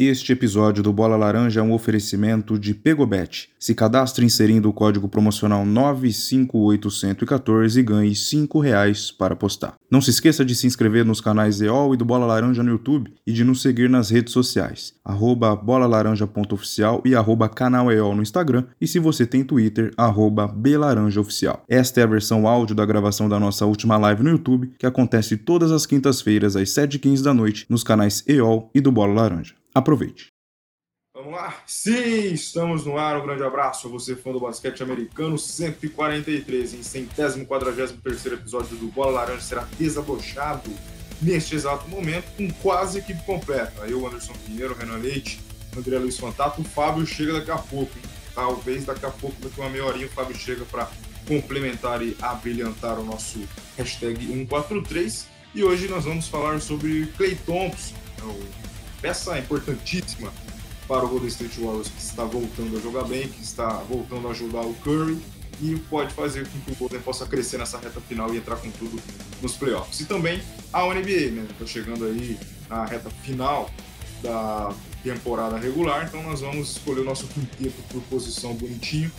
Este episódio do Bola Laranja é um oferecimento de Pegobet. Se cadastre inserindo o código promocional 958114 e ganhe 5 reais para apostar. Não se esqueça de se inscrever nos canais EOL e do Bola Laranja no YouTube e de nos seguir nas redes sociais, arroba bolalaranja.oficial e arroba canal EOL no Instagram e se você tem Twitter, arroba belaranjaoficial. Esta é a versão áudio da gravação da nossa última live no YouTube, que acontece todas as quintas-feiras às 7h15 da noite nos canais EOL e do Bola Laranja. Aproveite. Vamos lá? Sim, estamos no ar. Um grande abraço a você, fã do basquete americano. 143, em centésimo quadragésimo terceiro episódio do Bola Laranja será desabrochado neste exato momento com quase equipe completa. Eu, Anderson Pinheiro, Renan Leite, André Luiz Fantato. O Fábio chega daqui a pouco. Hein? Talvez daqui a pouco, daqui uma meia horinha, o Fábio chega para complementar e abrilhantar o nosso hashtag 143. E hoje nós vamos falar sobre Clay Thompson, né, o peça importantíssima para o Golden State Warriors, que está voltando a jogar bem, que está voltando a ajudar o Curry e pode fazer com que o Golden possa crescer nessa reta final e entrar com tudo nos playoffs. E também a NBA, né? Está chegando aí na reta final da temporada regular, então nós vamos escolher o nosso quinteto por posição bonitinho.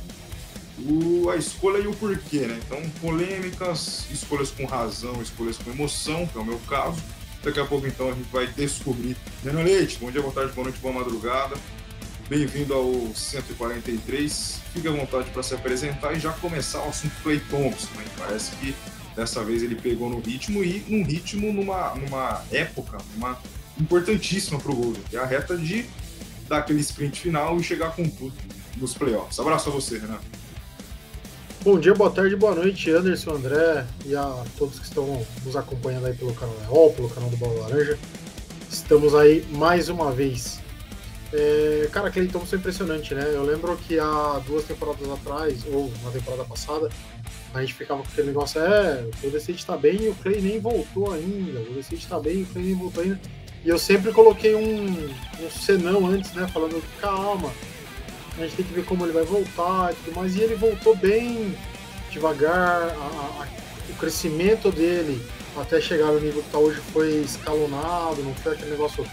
O, a escolha e o porquê, né? Então, polêmicas, escolhas com razão, escolhas com emoção, que é o meu caso Daqui a pouco, então, a gente vai descobrir. Renan Leite, bom dia, boa tarde, boa noite, boa madrugada. Bem-vindo ao 143. Fique à vontade para se apresentar e já começar o assunto Clay Thompson. Né? Parece que dessa vez ele pegou no ritmo e num ritmo, numa, numa época, uma importantíssima para o Golden, que é a reta de dar aquele sprint final e chegar com tudo nos playoffs. Abraço a você, Renan. Bom dia, boa tarde, boa noite, Anderson, André e a todos que estão nos acompanhando aí pelo canal EOL, pelo canal do Bola Laranja. Estamos aí mais uma vez. É, cara, aquele Thompson é impressionante, né? Eu lembro que há duas temporadas atrás, ou na temporada passada, a gente ficava com aquele negócio, é, o Golden State tá bem e o Clay nem voltou ainda, o Golden State tá bem e o Clay nem voltou ainda. E eu sempre coloquei um, um senão antes, né? Falando, calma, a gente tem que ver como ele vai voltar e tudo mais. E ele voltou bem devagar, a, a, o crescimento dele até chegar no nível que está hoje foi escalonado, não foi aquele negócio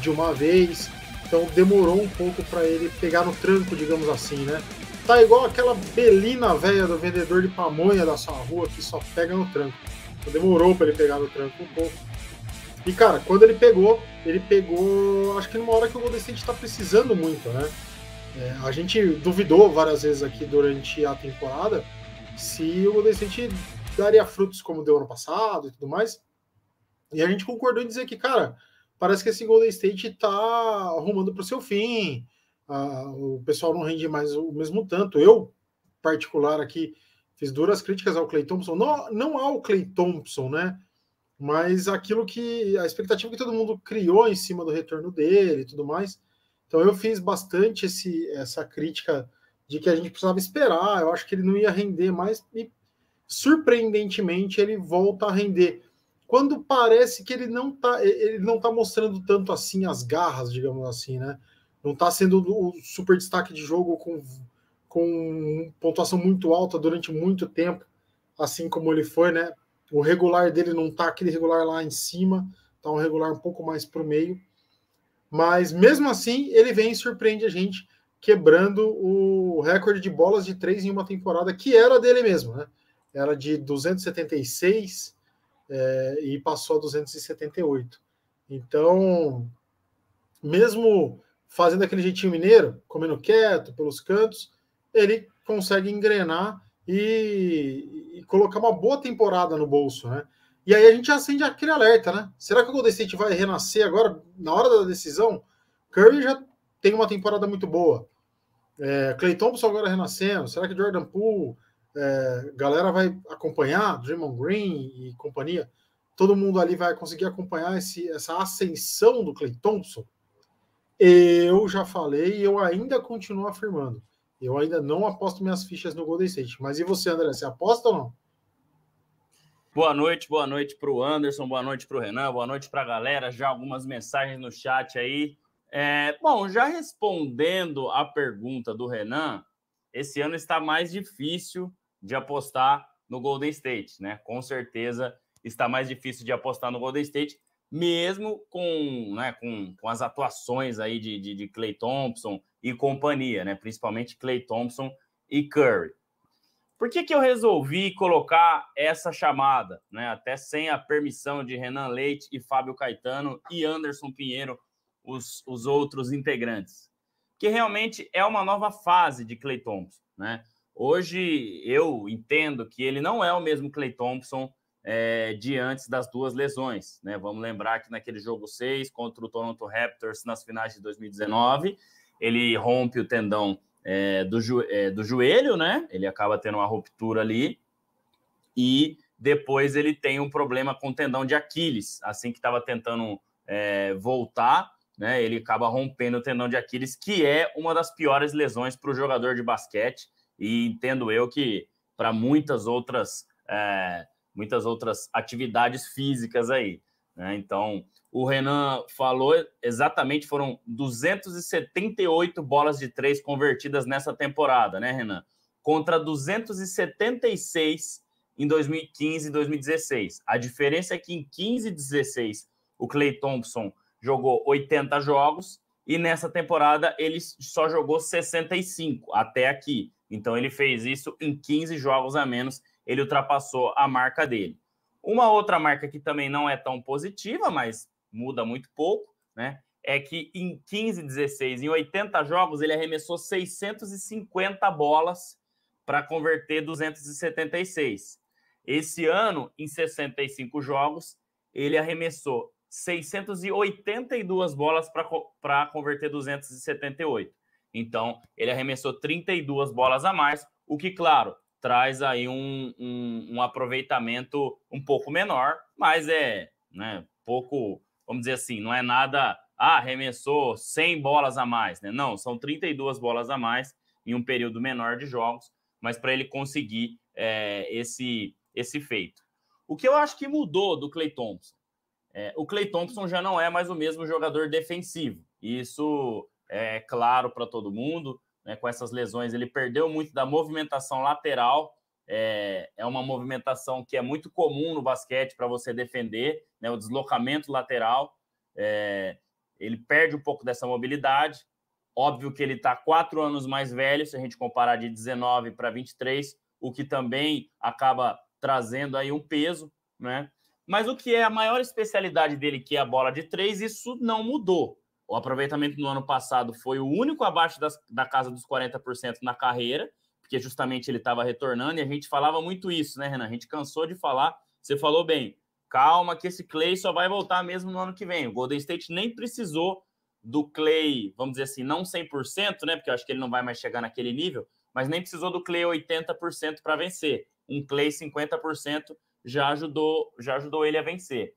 de uma vez. Então demorou um pouco para ele pegar no tranco, digamos assim, né? Tá igual aquela belina velha do vendedor de pamonha da sua rua que só pega no tranco. Então demorou para ele pegar no tranco um pouco. E cara, quando ele pegou, ele pegou, acho que numa hora que o Golden State está precisando muito, né? É, a gente duvidou várias vezes aqui durante a temporada se o Golden State daria frutos como deu ano passado e tudo mais. E a gente concordou em dizer que, cara, parece que esse Golden State tá arrumando para o seu fim. Ah, o pessoal não rende mais o mesmo tanto. Eu, particular aqui, fiz duras críticas ao Clay Thompson. Não, não ao Clay Thompson, né? Mas aquilo que. a expectativa que todo mundo criou em cima do retorno dele e tudo mais. Então eu fiz bastante esse, essa crítica de que a gente precisava esperar. Eu acho que ele não ia render mais e surpreendentemente ele volta a render. Quando parece que ele não está ele não tá mostrando tanto assim as garras, digamos assim, né? Não está sendo o super destaque de jogo com, com pontuação muito alta durante muito tempo, assim como ele foi, né? O regular dele não está aquele regular lá em cima, tá um regular um pouco mais para o meio. Mas mesmo assim, ele vem e surpreende a gente, quebrando o recorde de bolas de três em uma temporada, que era dele mesmo, né? Era de 276 é, e passou a 278. Então, mesmo fazendo aquele jeitinho mineiro, comendo quieto pelos cantos, ele consegue engrenar e, e, colocar uma boa temporada no bolso, né? E aí a gente acende aquele alerta, né? Será que o Golden State vai renascer agora, na hora da decisão? Curry já tem uma temporada muito boa. É, Clay Thompson agora renascendo. Será que Jordan Poole, é, galera vai acompanhar? Draymond Green e companhia? Todo mundo ali vai conseguir acompanhar esse, essa ascensão do Clay Thompson? Eu já falei e eu ainda continuo afirmando. Eu ainda não aposto minhas fichas no Golden State. Mas e você, André? Você aposta ou não? Boa noite, boa noite para o Anderson, boa noite para o Renan, boa noite para a galera. Já algumas mensagens no chat aí. É, bom, já respondendo a pergunta do Renan, esse ano está mais difícil de apostar no Golden State, né? Com certeza está mais difícil de apostar no Golden State, mesmo com, né, com, com as atuações aí de, de, de Clay Thompson e companhia, né, principalmente Clay Thompson e Curry. Por que, que eu resolvi colocar essa chamada, né, até sem a permissão de Renan Leite e Fábio Caetano e Anderson Pinheiro, os, os outros integrantes? Que realmente é uma nova fase de Clay Thompson, né? Hoje eu entendo que ele não é o mesmo Clay Thompson é, de antes das duas lesões. Né? Vamos lembrar que naquele jogo 6 contra o Toronto Raptors nas finais de 2019, ele rompe o tendão é, do, é, do joelho, né? Ele acaba tendo uma ruptura ali e depois ele tem um problema com o tendão de Aquiles, assim que estava tentando é, voltar, né? Ele acaba rompendo o tendão de Aquiles, que é uma das piores lesões para o jogador de basquete. E entendo eu que para muitas outras é, muitas outras atividades físicas aí. Né? Então, o Renan falou exatamente, foram 278 bolas de três convertidas nessa temporada, né, Renan? Contra 276 em 2015 e 2016. A diferença é que em 15 e 16 o Clay Thompson jogou 80 jogos e nessa temporada ele só jogou 65 até aqui. Então ele fez isso em 15 jogos a menos ele ultrapassou a marca dele. Uma outra marca que também não é tão positiva, mas muda muito pouco, né? É que em 15, 16, em 80 jogos, ele arremessou 650 bolas para converter 276. Esse ano, em 65 jogos, ele arremessou 682 bolas para converter 278. Então, ele arremessou 32 bolas a mais, o que, claro, traz aí um, um, um, aproveitamento um pouco menor, mas é né, pouco, vamos dizer assim, não é nada, ah, arremessou 100 bolas a mais, né? Não, são 32 bolas a mais em um período menor de jogos, mas para ele conseguir é, esse, esse feito. O que eu acho que mudou do Clay Thompson? É, o Clay Thompson já não é mais o mesmo jogador defensivo. Isso é claro para todo mundo né, com essas lesões, ele perdeu muito da movimentação lateral. É, é uma movimentação que é muito comum no basquete para você defender, né, o deslocamento lateral. É, ele perde um pouco dessa mobilidade. Óbvio que ele está quatro anos mais velho, se a gente comparar de 19 para 23, o que também acaba trazendo aí um peso, né? Mas o que é a maior especialidade dele, que é a bola de três, isso não mudou. O aproveitamento no ano passado foi o único abaixo das, da casa dos 40% na carreira, porque justamente ele estava retornando e a gente falava muito isso, né, Renan? A gente cansou de falar. Você falou bem, calma, que esse Clay só vai voltar mesmo no ano que vem. O Golden State nem precisou do Clay, vamos dizer assim, não 100%, né? Porque eu acho que ele não vai mais chegar naquele nível, mas nem precisou do Clay 80% para vencer. Um Clay 50% já ajudou, já ajudou ele a vencer.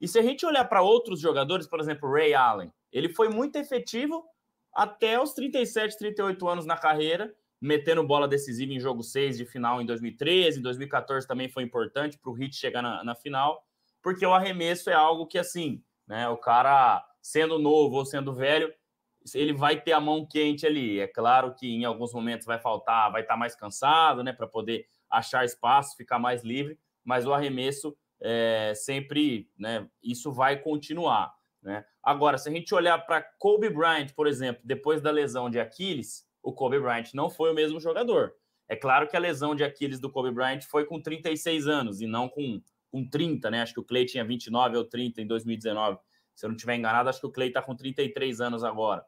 E se a gente olhar para outros jogadores, por exemplo, Ray Allen, ele foi muito efetivo até os 37, 38 anos na carreira, metendo bola decisiva em jogo 6 de final em 2013, em 2014 também foi importante para o Hit chegar na, na, final, porque o arremesso é algo que, assim, né, o cara, sendo novo ou sendo velho, ele vai ter a mão quente ali. É claro que em alguns momentos vai faltar, vai estar tá mais cansado, né, para poder achar espaço, ficar mais livre, mas o arremesso é, sempre, né, isso vai continuar. Né? Agora, se a gente olhar para Kobe Bryant, por exemplo, depois da lesão de Aquiles, o Kobe Bryant não foi o mesmo jogador. É claro que a lesão de Aquiles do Kobe Bryant foi com 36 anos e não com, com 30, né? Acho que o Clay tinha 29 ou 30 em 2019. Se eu não estiver enganado, acho que o Clay está com 33 anos agora.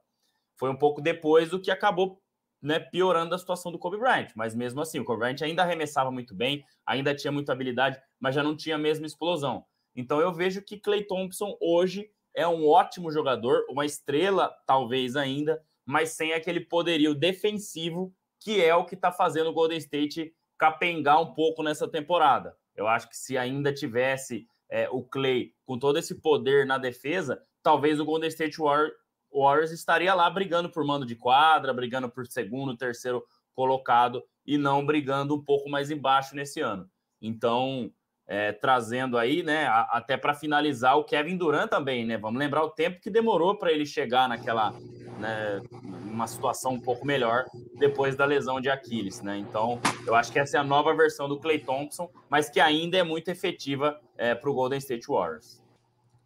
Foi um pouco depois do que acabou né, piorando a situação do Kobe Bryant. Mas mesmo assim, o Kobe Bryant ainda arremessava muito bem, ainda tinha muita habilidade, mas já não tinha a mesma explosão. Então eu vejo que Clay Thompson hoje é um ótimo jogador, uma estrela, talvez ainda, mas sem aquele poderio defensivo que é o que está fazendo o Golden State capengar um pouco nessa temporada. Eu acho que se ainda tivesse é, o Clay com todo esse poder na defesa, talvez o Golden State Warriors estaria lá brigando por mando de quadra, brigando por segundo, terceiro colocado e não brigando um pouco mais embaixo nesse ano. Então, é, trazendo aí, né, a, até para finalizar o Kevin Durant também, né? Vamos lembrar o tempo que demorou para ele chegar naquela, né, uma situação um pouco melhor depois da lesão de Aquiles, né? Então, eu acho que essa é a nova versão do Clay Thompson, mas que ainda é muito efetiva é, para o Golden State Warriors.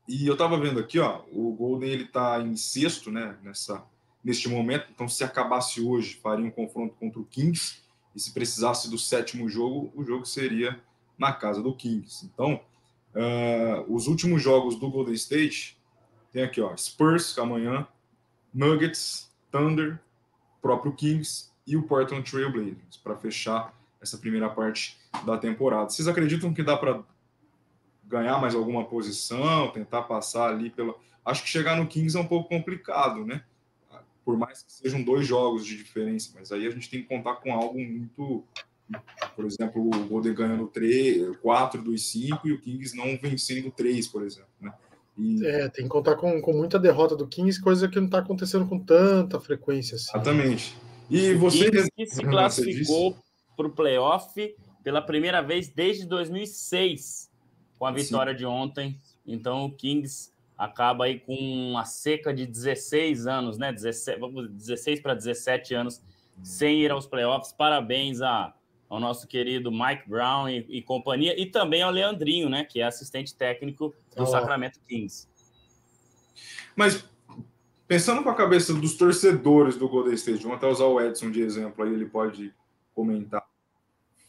E eu estava vendo aqui, ó, o Golden ele está em sexto, né, nessa neste momento. Então, se acabasse hoje, faria um confronto contra o Kings. E se precisasse do sétimo jogo, o jogo seria na casa do Kings. Então, uh, os últimos jogos do Golden State tem aqui, ó, Spurs amanhã, Nuggets, Thunder, próprio Kings e o Portland Trail Blazers para fechar essa primeira parte da temporada. Vocês acreditam que dá para ganhar mais alguma posição, tentar passar ali pela. Acho que chegar no Kings é um pouco complicado, né? Por mais que sejam dois jogos de diferença, mas aí a gente tem que contar com algo muito. Por exemplo, o Golden ganhando 3, 4 dos 5 e o Kings não vencendo 3, por exemplo, né? E... É, tem que contar com, com muita derrota do Kings, coisa que não está acontecendo com tanta frequência. Assim. Exatamente. E você. que se classificou para o playoff pela primeira vez desde 2006, com a vitória Sim. de ontem. Então o Kings acaba aí com uma seca de 16 anos, né? 16, 16 para 17 anos sem ir aos playoffs. Parabéns a, ao nosso querido Mike Brown e, e, companhia, e também ao Leandrinho, né? Que é assistente técnico do oh. Sacramento Kings. Mas pensando com a cabeça dos torcedores do Golden State, vamos até usar o Edson de exemplo, aí ele pode comentar.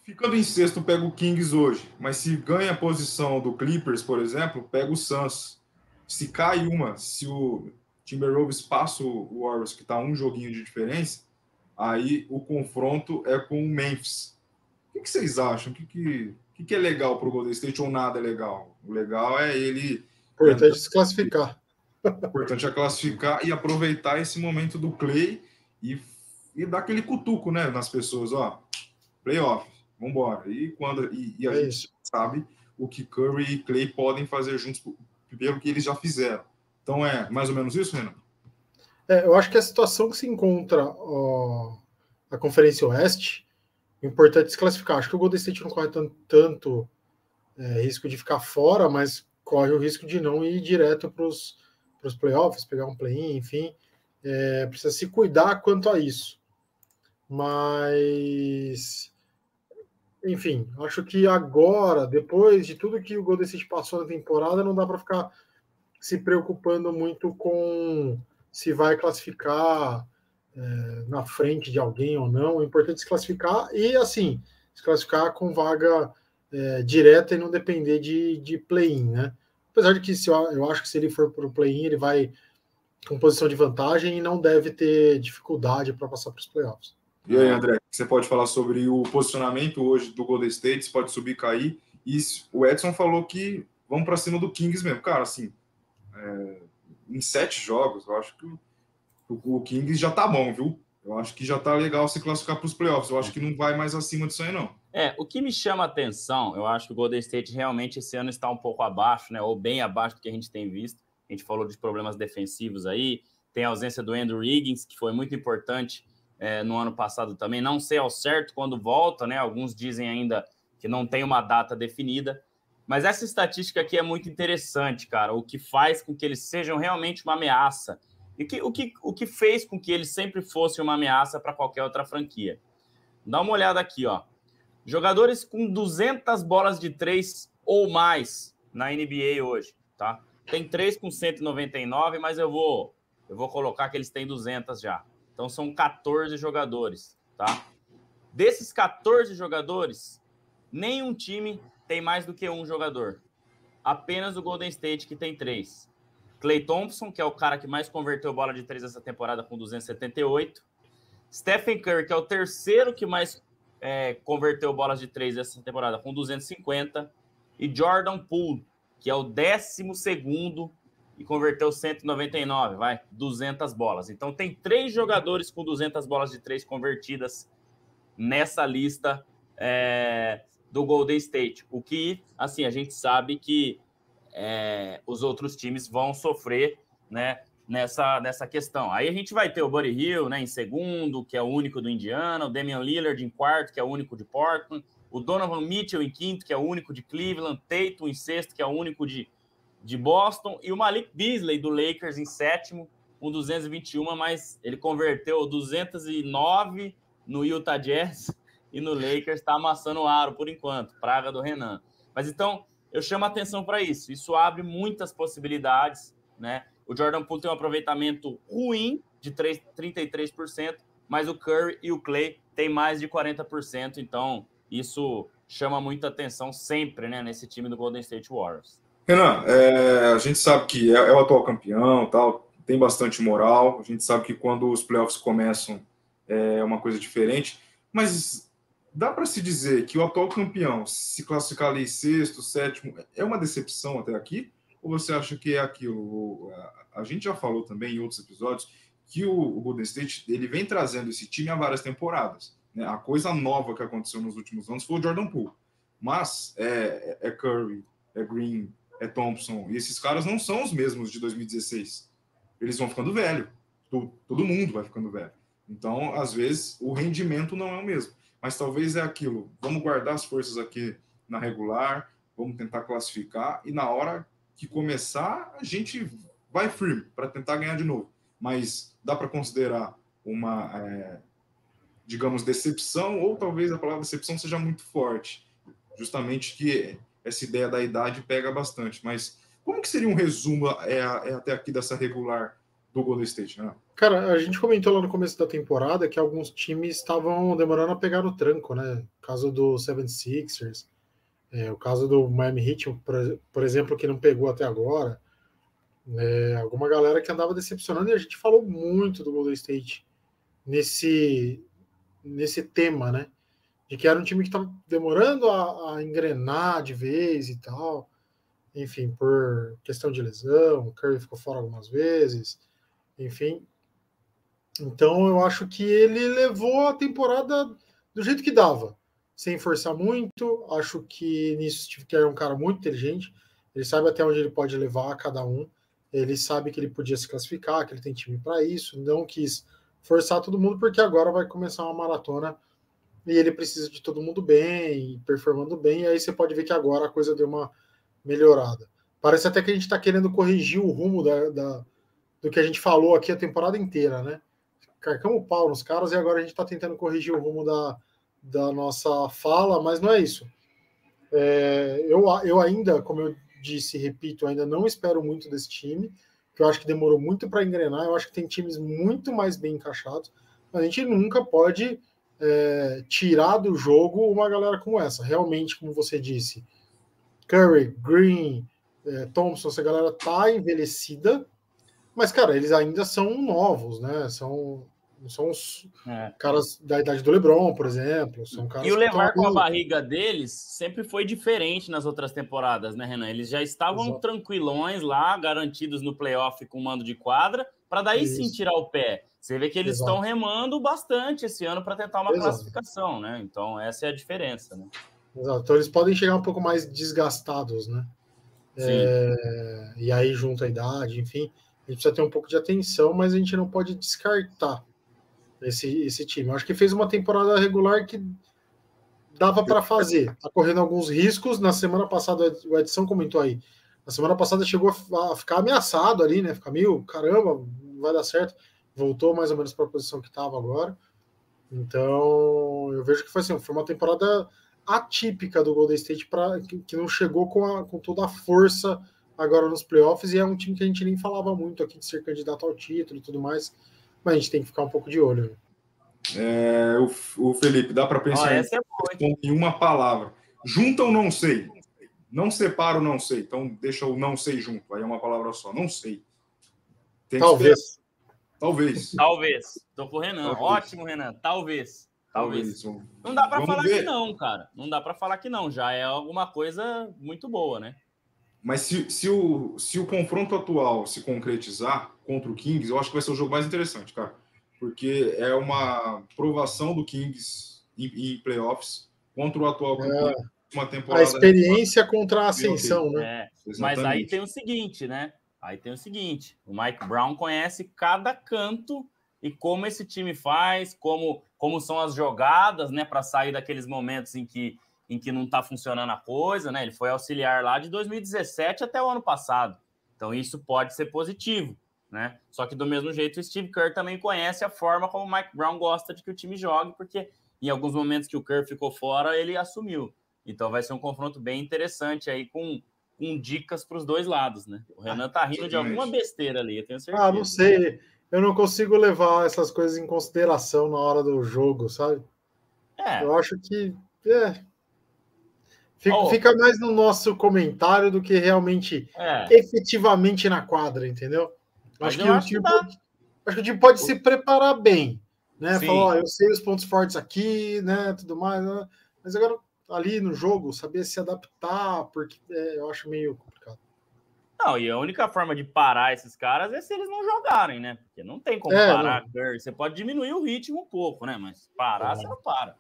Ficando em sexto, pega o Kings hoje, mas se ganha a posição do Clippers, por exemplo, pega o Suns. Se cai uma, se o Timberwolves passa o Warriors, que está um joguinho de diferença, aí o confronto é com o Memphis. O que, vocês acham? O que, que, que, é legal para o Golden State ou nada é legal? O legal é ele. Importante se classificar. Importante é classificar e aproveitar esse momento do Clay e, e dar aquele cutuco né, nas pessoas, ó. Playoff, vambora. E, quando, e, e a é gente sabe o que Curry e Clay podem fazer juntos pelo que eles já fizeram. Então é mais ou menos isso, Renan? É, eu acho que a situação que se encontra ó, a Conferência Oeste, é importante se classificar. Acho que o Golden State não corre tanto, tanto é, risco de ficar fora, mas corre o risco de não ir direto para os playoffs, pegar um play-in, enfim. É, precisa se cuidar quanto a isso. Mas enfim, acho que agora, depois de tudo que o Golden State passou na temporada, não dá para ficar se preocupando muito com se vai classificar é, na frente de alguém ou não. É importante se classificar e, assim, se classificar com vaga é, direta e não depender de, de play-in, né? Apesar de que se eu acho que se ele for para o play-in, ele vai com posição de vantagem e não deve ter dificuldade para passar para os playoffs. E aí, André, você pode falar sobre o posicionamento hoje do Golden State, se pode subir, cair. E o Edson falou que vamos para cima do Kings mesmo. Cara, assim, é, em sete jogos, eu acho que o, o Kings já tá bom, viu? Eu acho que já tá legal se classificar para os playoffs. Eu acho que não vai mais acima disso aí, não. É, o que me chama a atenção, eu acho que o Golden State realmente esse ano está um pouco abaixo, né? Ou bem abaixo do que a gente tem visto. A gente falou de problemas defensivos aí, tem a ausência do Andrew Wiggins, que foi muito importante é, no ano passado também. Não sei ao certo quando volta, né? Alguns dizem ainda que não tem uma data definida. Mas essa estatística aqui é muito interessante, cara. O que faz com que eles sejam realmente uma ameaça. E que, o, que, o que fez com que eles sempre fossem uma ameaça para qualquer outra franquia. Dá uma olhada aqui, ó. Jogadores com 200 bolas de três ou mais na NBA hoje, tá? Tem três com 199, mas eu vou eu vou colocar que eles têm 200 já. Então são 14 jogadores, tá? Desses 14 jogadores, nenhum time tem mais do que um jogador. Apenas o Golden State que tem três. Clay Thompson, que é o cara que mais converteu bola de três essa temporada com 278. Stephen Curry, que é o terceiro que mais é, converteu bolas de três essa temporada com 250. E Jordan Poole, que é o décimo segundo e converteu 199, vai, 200 bolas. Então tem três jogadores com 200 bolas de três convertidas nessa lista é, do Golden State. O que, assim, a gente sabe que é, os outros times vão sofrer, né, nessa, nessa questão. Aí a gente vai ter o Buddy Hill, né, em segundo, que é o único do Indiana, o Damian Lillard em quarto, que é o único de Portland, o Donovan Mitchell em quinto, que é o único de Cleveland, Tatum em sexto, que é o único de de Boston, e o Malik Beasley do Lakers em sétimo, com 221, mas ele converteu 209 no Utah Jazz e no Lakers está amassando o aro por enquanto, praga do Renan. Mas então, eu chamo atenção para isso. Isso abre muitas possibilidades, né? O Jordan Poole tem um aproveitamento ruim de 3, 33%, mas o Curry e o Clay têm mais de 40%, então isso chama muita atenção sempre, né, nesse time do Golden State Warriors. Renan, é, a gente sabe que é, é, o atual campeão, tal, tem bastante moral. A gente sabe que quando os playoffs começam é uma coisa diferente, mas dá para se dizer que o atual campeão se classificar ali sexto, sétimo, é uma decepção até aqui? Ou você acha que é aquilo? A gente já falou também em outros episódios que o Golden State ele vem trazendo esse time há várias temporadas. Né? A coisa nova que aconteceu nos últimos anos foi o Jordan Poole. Mas é, é Curry, é Green, é Thompson. E esses caras não são os mesmos de 2016. Eles vão ficando velho. Todo, mundo vai ficando velho. Então, às vezes, o rendimento não é o mesmo. Mas talvez é aquilo. Vamos guardar as forças aqui na regular, vamos tentar classificar, e na hora que começar, a gente vai firme para tentar ganhar de novo. Mas dá para considerar uma, é, digamos, decepção, ou talvez a palavra decepção seja muito forte. Justamente que essa ideia da idade pega bastante. Mas como que seria um resumo é, é até aqui dessa regular do Golden State, né? Cara, a gente comentou lá no começo da temporada que alguns times estavam demorando a pegar o tranco, né? O caso do 76ers, é, o caso do Miami Heat, por, por, exemplo, que não pegou até agora. É, alguma galera que andava decepcionando e a gente falou muito do Golden State nesse, nesse tema, né? De que era um time que estava demorando a, a, engrenar de vez e tal. Enfim, por questão de lesão, o Curry ficou fora algumas vezes, enfim. Então eu acho que ele levou a temporada do jeito que dava, sem forçar muito. Acho que nisso Steve Kerr é um cara muito inteligente. Ele sabe até onde ele pode levar cada um. Ele sabe que ele podia se classificar, que ele tem time para isso. Não quis forçar todo mundo, porque agora vai começar uma maratona e ele precisa de todo mundo bem, performando bem, e aí você pode ver que agora a coisa deu uma melhorada. Parece até que a gente está querendo corrigir o rumo da, da, do que a gente falou aqui a temporada inteira, né? Carcamos o pau nos caras e agora a gente está tentando corrigir o rumo da, da nossa fala, mas não é isso. É, eu, eu ainda, como eu disse, repito, ainda não espero muito desse time, que eu acho que demorou muito para engrenar. Eu acho que tem times muito mais bem encaixados, a gente nunca pode é, tirar do jogo uma galera como essa. Realmente, como você disse, Curry, Green, é, Thompson, essa galera tá envelhecida, mas, cara, eles ainda são novos, né? São, são os é. caras da idade do LeBron, por exemplo. São caras e o levar com a barriga deles sempre foi diferente nas outras temporadas, né, Renan? Eles já estavam Exato. tranquilões lá, garantidos no playoff com mando de quadra, para daí Isso. sim tirar o pé. Você vê que eles estão remando bastante esse ano para tentar uma Exato. classificação, né? Então, essa é a diferença, né? Exato. Então, eles podem chegar um pouco mais desgastados, né? É, e aí, junto à idade, enfim, a gente precisa ter um pouco de atenção, mas a gente não pode descartar esse, esse time. Eu acho que fez uma temporada regular que dava para fazer. Tá correndo alguns riscos. Na semana passada, o Edson comentou aí. Na semana passada chegou a ficar ameaçado ali, né? Ficar meio, caramba, não vai dar certo voltou mais ou menos para a posição que estava agora. Então, eu vejo que foi assim, foi uma temporada atípica do Golden State para que, que, não chegou com, a, com toda a força agora nos playoffs e é um time que a gente nem falava muito aqui de ser candidato ao título e tudo mais, mas a gente tem que ficar um pouco de olho. Né? É, o, o, Felipe, dá para pensar em, é em uma palavra. Junta ou não sei? Não separo, não sei. Então deixa o não sei junto. Aí é uma palavra só. Não sei. Tem Talvez. Talvez. Talvez. Tô com o Renan. Talvez. Ótimo, Renan. Talvez. Talvez. Talvez. Não dá para falar ver. que não, cara. Não dá para falar que não. Já é alguma coisa muito boa, né? Mas se, se, o, se o confronto atual se concretizar contra o Kings, eu acho que vai ser o jogo mais interessante, cara. Porque é uma provação do Kings em, em playoffs contra o atual campeão. É. Uma temporada a experiência contra a ascensão, né? É. Mas aí tem o seguinte, né? Aí tem o seguinte: o Mike Brown conhece cada canto e como esse time faz, como, como são as jogadas, né, para sair daqueles momentos em que, em que não está funcionando a coisa, né? Ele foi auxiliar lá de 2017 até o ano passado. Então isso pode ser positivo, né? Só que do mesmo jeito o Steve Kerr também conhece a forma como o Mike Brown gosta de que o time jogue, porque em alguns momentos que o Kerr ficou fora, ele assumiu. Então vai ser um confronto bem interessante aí com, com dicas para os dois lados, né? O Renan tá rindo de alguma besteira ali, eu tenho certeza. Ah, não sei. Eu não consigo levar essas coisas em consideração na hora do jogo, sabe? É. Eu acho que é, fica, oh. fica, mais no nosso comentário do que realmente é. efetivamente na quadra, entendeu? Acho que, acho, que pode, acho que o time pode se preparar bem, né? Falar, eu sei os pontos fortes aqui, né? Tudo mais, né? mas agora ali no jogo, saber se adaptar, porque é, eu acho meio complicado. Não, e a única forma de parar esses caras é se eles não jogarem, né? Porque não tem como é, parar. Não. Você pode diminuir o ritmo um pouco, né? Mas parar, é. você não para.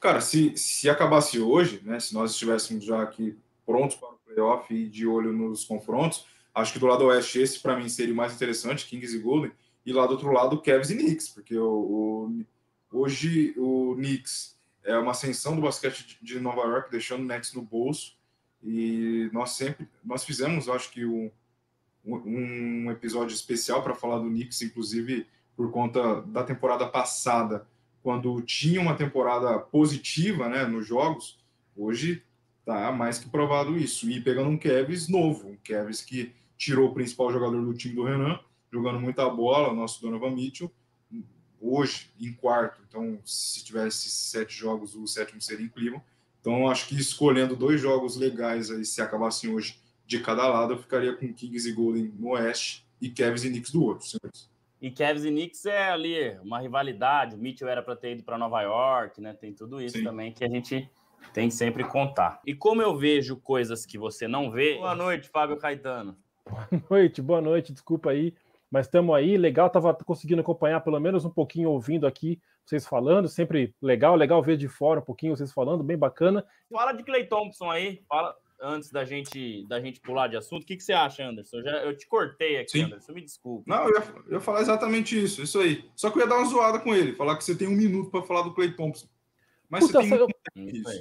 Cara, se, se acabasse hoje, né? Se nós estivéssemos já aqui prontos para o playoff e de olho nos confrontos, acho que do lado oeste esse para mim seria o mais interessante, Kings e Golden, e lá do outro lado Cavs e Knicks, porque o, o hoje o Knicks é uma ascensão do basquete de Nova York, deixando o Nets no bolso. E nós sempre nós fizemos, acho que um, um episódio especial para falar do Knicks, inclusive por conta da temporada passada, quando tinha uma temporada positiva, né, nos jogos. Hoje tá mais que provado isso. E pegando um Kevs novo, um Kevs que tirou o principal jogador do time do Renan, jogando muita bola, nosso Donovan Mitchell, hoje em quarto. Então, se tivesse sete jogos, o sétimo seria em Cleveland. Então, acho que escolhendo dois jogos legais aí, se acabassem hoje de cada lado, eu ficaria com Kings e Golden no oeste e Cavs e Knicks do outro, senhores. E Cavs e Knicks é ali uma rivalidade. O Mitchell era para ter ido para Nova York, né? Tem tudo isso Sim. também que a gente tem sempre contar. E como eu vejo coisas que você não vê. Boa noite, Fábio Caetano. Boa noite, boa noite. Desculpa aí mas estamos aí, legal, estava conseguindo acompanhar pelo menos um pouquinho, ouvindo aqui vocês falando, sempre legal, legal ver de fora um pouquinho vocês falando, bem bacana. Fala de Clay Thompson aí, fala antes da gente da gente pular de assunto. O que, que você acha, Anderson? Eu, já, eu te cortei aqui, Sim. Anderson, me desculpe. Não, eu ia, eu ia falar exatamente isso, isso aí. Só que eu ia dar uma zoada com ele, falar que você tem um minuto para falar do Clay Thompson. Mas Puta, você tem sabe,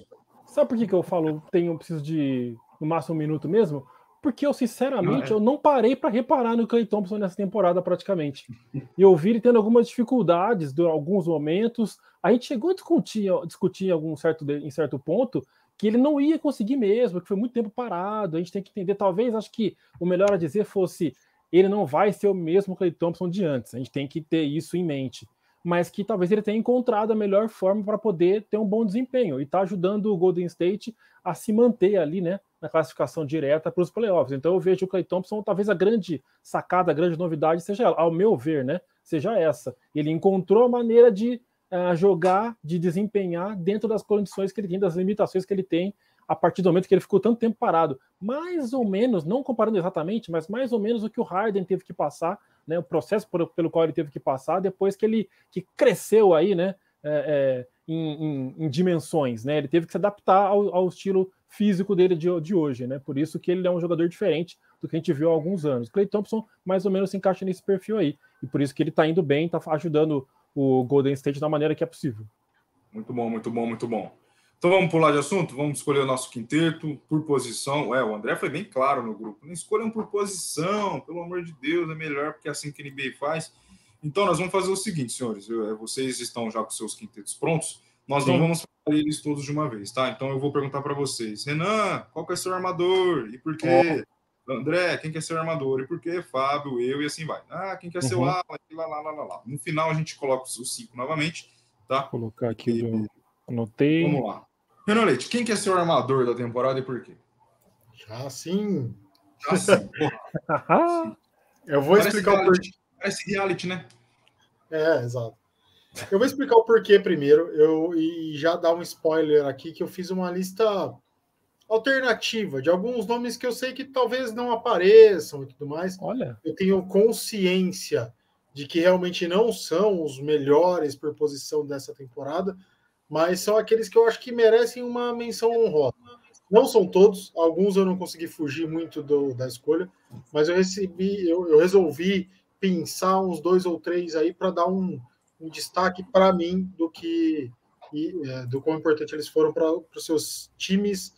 eu... sabe por que, que eu falo, tenho, preciso de no máximo um minuto mesmo? Porque eu, sinceramente, não, é. eu não parei para reparar no Clay Thompson nessa temporada praticamente. E eu vi ele tendo algumas dificuldades em alguns momentos. A gente chegou a discutir, discutir em algum certo, em certo ponto que ele não ia conseguir mesmo, que foi muito tempo parado. A gente tem que entender, talvez, acho que o melhor a dizer fosse ele não vai ser o mesmo Clay Thompson de antes. A gente tem que ter isso em mente. Mas que talvez ele tenha encontrado a melhor forma para poder ter um bom desempenho e está ajudando o Golden State a se manter ali, né? Na classificação direta para os playoffs. Então eu vejo o Clay Thompson, talvez a grande sacada, a grande novidade seja ela, ao meu ver, né? Seja essa. Ele encontrou a maneira de uh, jogar, de desempenhar dentro das condições que ele tem, das limitações que ele tem, a partir do momento que ele ficou tanto tempo parado. Mais ou menos, não comparando exatamente, mas mais ou menos o que o Harden teve que passar, né? O processo por, pelo qual ele teve que passar depois que ele que cresceu aí, né? É, é, em, em, em, dimensões, né? Ele teve que se adaptar ao, ao estilo físico dele de, de, hoje, né? Por isso que ele é um jogador diferente do que a gente viu há alguns anos. Clay Thompson mais ou menos se encaixa nesse perfil aí. E por isso que ele tá indo bem, tá ajudando o Golden State da maneira que é possível. Muito bom, muito bom, muito bom. Então vamos pular de assunto? Vamos escolher o nosso quinteto por posição. É, o André foi bem claro no grupo. Não escolham por posição, pelo amor de Deus, é melhor, porque é assim que a NBA faz. Então nós vamos fazer o seguinte, senhores. É, vocês estão já com seus quintetos prontos. Nós Sim. não vamos fazer eles todos de uma vez, tá? Então eu vou perguntar para vocês. Renan, qual que é seu armador? E por quê? Oh. André, quem quer ser armador? E por quê? Fábio, eu e assim vai. Ah, quem quer uhum. ser o ala? Lá, lá, lá, lá, lá. No final a gente coloca os cinco novamente, tá? Vou colocar aqui, e... eu anotei. Vamos lá. Renan Leite, quem quer ser o armador da temporada e por quê? Já sim. Já sim. eu vou parece explicar reality, o porquê. Parece reality, né? É, exato. Eu vou explicar o porquê primeiro, eu e já dar um spoiler aqui que eu fiz uma lista alternativa de alguns nomes que eu sei que talvez não apareçam e tudo mais. Olha, eu tenho consciência de que realmente não são os melhores por posição dessa temporada, mas são aqueles que eu acho que merecem uma menção honrosa. Não são todos, alguns eu não consegui fugir muito do, da escolha, mas eu recebi, eu, eu resolvi pensar uns dois ou três aí para dar um, um destaque para mim do que e, é, do quão importante eles foram para os seus times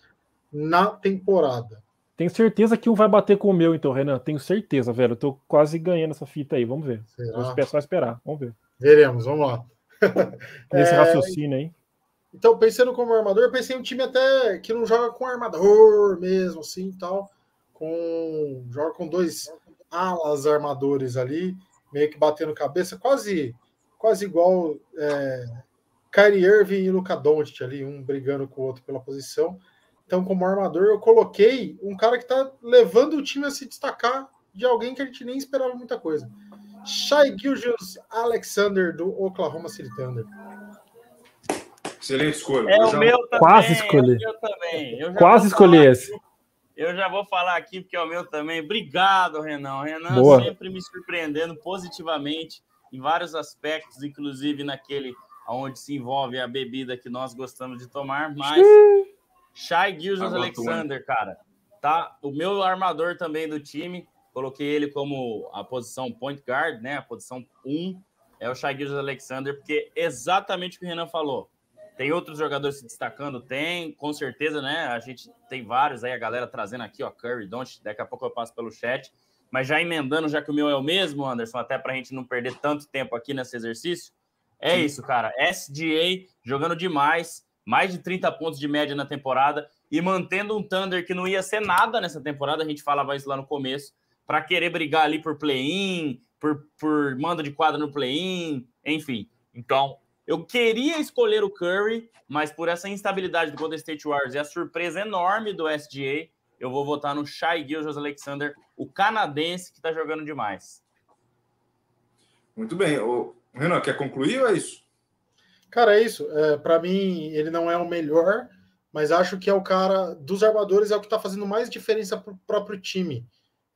na temporada. Tenho certeza que um vai bater com o meu, então, Renan. Tenho certeza, velho. Eu tô quase ganhando essa fita aí. Vamos ver. Será? Vamos só esperar. Vamos ver. Veremos, vamos lá. Nesse é... raciocínio aí. Então, pensando como armador, eu pensei em um time até que não joga com armador mesmo, assim e tal. Com, joga com dois alas armadores ali, meio que batendo cabeça, quase, quase igual é, Kyrie Irving e Luca Doncic ali, um brigando com o outro pela posição. Então, como armador, eu coloquei um cara que está levando o time a se destacar de alguém que a gente nem esperava muita coisa. Shai Gilgeous Alexander, do Oklahoma City Thunder. Excelente escolha. É o meu também. Quase escolhi. É o meu também. Eu já Quase vou escolhi falar esse. aqui- Eu já vou falar aqui porque é o meu também. Obrigado, Renan. Renan Boa. sempre me surpreendendo positivamente em vários aspectos, inclusive naquele onde se envolve a bebida que nós gostamos de tomar, mas Shai Água Alexander, cara, tá? O meu armador também do time, coloquei ele como a posição point guard, né? A posição 1 é o Shai Gilgeous Alexander, porque exatamente o que o Renan falou. Tem outros jogadores se destacando? Tem, com certeza, né? A gente tem vários aí, a galera trazendo aqui, ó, Curry, Don't, daqui a pouco eu passo pelo chat. Mas já emendando, já que o meu é o mesmo, Anderson, até pra gente não perder tanto tempo aqui nesse exercício, é isso, cara. SGA jogando demais, mais de 30 pontos de média na temporada e mantendo um Thunder que não ia ser nada nessa temporada, a gente falava isso lá no começo, para querer brigar ali por play-in, por, por manda de quadra no play-in, enfim. Então, eu queria escolher o Curry, mas por essa instabilidade do Golden State Warriors e a surpresa enorme do SGA, eu vou votar no Shai Gilgeous Alexander, o canadense que está jogando demais. Muito bem. Ô, Renan, quer concluir ou é isso? Cara, é isso. É, para mim, ele não é o melhor, mas acho que é o cara dos armadores, é o que está fazendo mais diferença para o próprio time.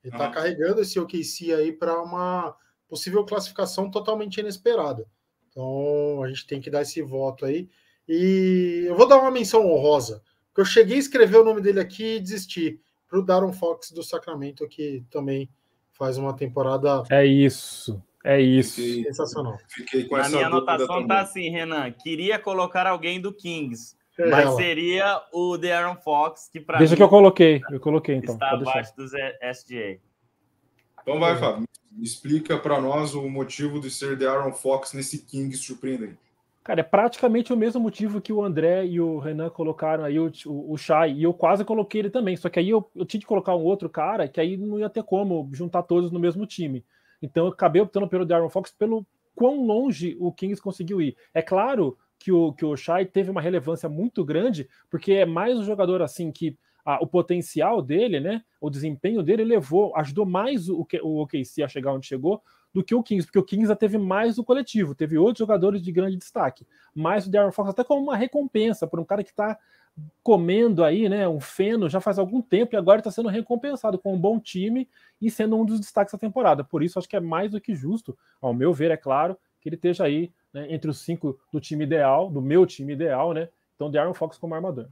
Ele está Aham. carregando esse OKC aí para uma possível classificação totalmente inesperada. Então, a gente tem que dar esse voto aí. E eu vou dar uma menção honrosa, eu cheguei a escrever o nome dele aqui e desisti para o Daron Fox do Sacramento, que também faz uma temporada É isso. É isso. Fiquei, sensacional. fiquei com essa minha anotação também. tá assim, Renan. Queria colocar alguém do Kings, É, mas ela. seria o De'Aaron Fox, que para Deixa mim que eu coloquei. Eu coloquei, então. está abaixo dos SGA. Então vai, Fábio. Explica para nós o motivo de ser de Aaron Fox nesse Kings surpreendente. Cara, é praticamente o mesmo motivo que o André e o Renan colocaram aí, o, o, o e eu quase coloquei ele também. Só que aí eu, eu tinha que colocar um outro cara, que aí não ia ter como juntar todos no mesmo time. Então eu acabei optando pelo Darren Fox pelo quão longe o Kings conseguiu ir. É claro que o, que o Shai teve uma relevância muito grande, porque é mais um jogador assim que o potencial dele, né, o desempenho dele levou, ajudou mais o, o OKC a chegar onde chegou do que o Kings, porque o Kings já teve mais o coletivo, teve outros jogadores de grande destaque, mas o Darren Fox até como uma recompensa por um cara que está comendo aí, né, um feno já faz algum tempo e agora está sendo recompensado com um bom time e sendo um dos destaques da temporada. Por isso, acho que é mais do que justo, ao meu ver, é claro, que ele esteja aí né, entre os cinco do time ideal, do meu time ideal, né? Então, Darren Fox como armador.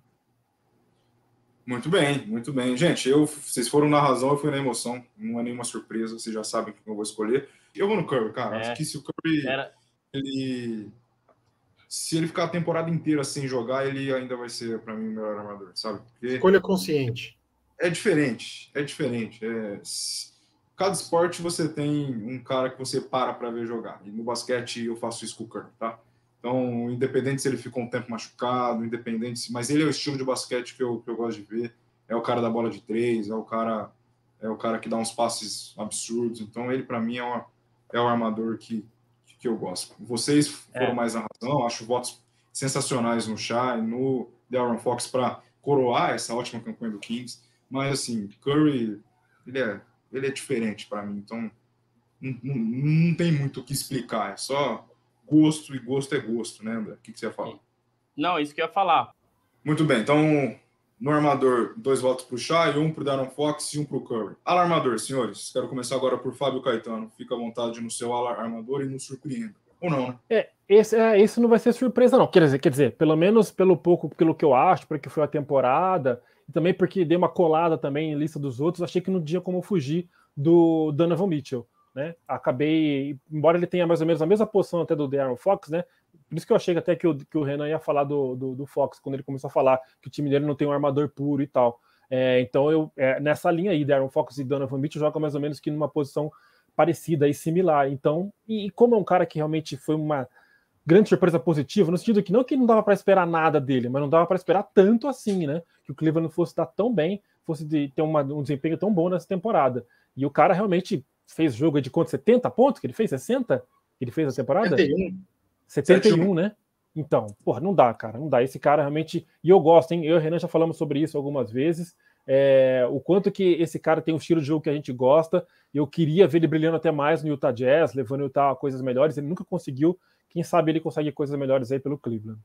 Muito bem, muito bem. Gente, eu, vocês foram na razão, eu fui na emoção. Não é nenhuma surpresa, vocês já sabem quem eu vou escolher. Eu vou no Curry, cara. É. Acho que se o Curry, Era, ele... Se ele ficar a temporada inteira sem jogar, ele ainda vai ser, para mim, o melhor armador, sabe? Porque Escolha consciente. é diferente, é diferente. É... Cada esporte você tem um cara que você para para ver jogar. E no basquete eu faço isso com o Curry, tá? Então, independente se ele ficou um tempo machucado, independente se... Mas ele é o estilo de basquete que eu, que eu gosto de ver. É o cara da bola de três, é o cara é o cara que dá uns passes absurdos. Então, ele, para mim, é, uma, é o armador que, que eu gosto. Vocês foram É. mais na razão. Acho votos sensacionais no Shai, no Darren Fox para coroar essa ótima campanha do Kings. Mas, assim, Curry, ele é, ele é diferente para mim. Então, não, não, não tem muito o que explicar. É só gosto, e gosto é gosto, né, André? O que, que você ia falar? não, isso que eu ia falar. Muito bem, então, no armador, dois votos para o Shai, um para o Darren Fox e um para o Curry. Alarmador, senhores. Quero começar agora por Fábio Caetano. Fica à vontade no seu alarmador e nos surpreenda. Ou não, né? É, esse, é, esse não vai ser surpresa, não. Quer dizer, quer dizer, pelo menos pelo pouco, pelo que eu acho, porque foi a temporada, e também porque dei uma colada também em lista dos outros, achei que não tinha como fugir do Donovan Mitchell. Né? Acabei, embora ele tenha mais ou menos a mesma posição até do Darren Fox, né? Por isso que eu achei até que o, que o Renan ia falar do, do, do Fox, quando ele começou a falar que o time dele não tem um armador puro e tal. É, então, eu é, nessa linha aí, Darren Fox e Donovan Mitchell jogam mais ou menos que numa posição parecida e similar. Então, e, e como é um cara que realmente foi uma grande surpresa positiva, no sentido que não que não dava para esperar nada dele, mas não dava para esperar tanto assim, né? Que o Cleveland fosse dar tão bem, fosse de, ter uma, um desempenho tão bom nessa temporada. E o cara realmente fez jogo de quanto? 70 pontos que ele fez? 60? Que ele fez a temporada? 71. 71, 71. né? Então, porra, não dá, cara, não dá. Esse cara realmente. E eu gosto, hein? Eu e o Renan já falamos sobre isso algumas vezes. É, o quanto que esse cara tem um estilo de jogo que a gente gosta. Eu queria ver ele brilhando até mais no Utah Jazz, levando o Utah a coisas melhores. Ele nunca conseguiu. Quem sabe ele consegue coisas melhores aí pelo Cleveland.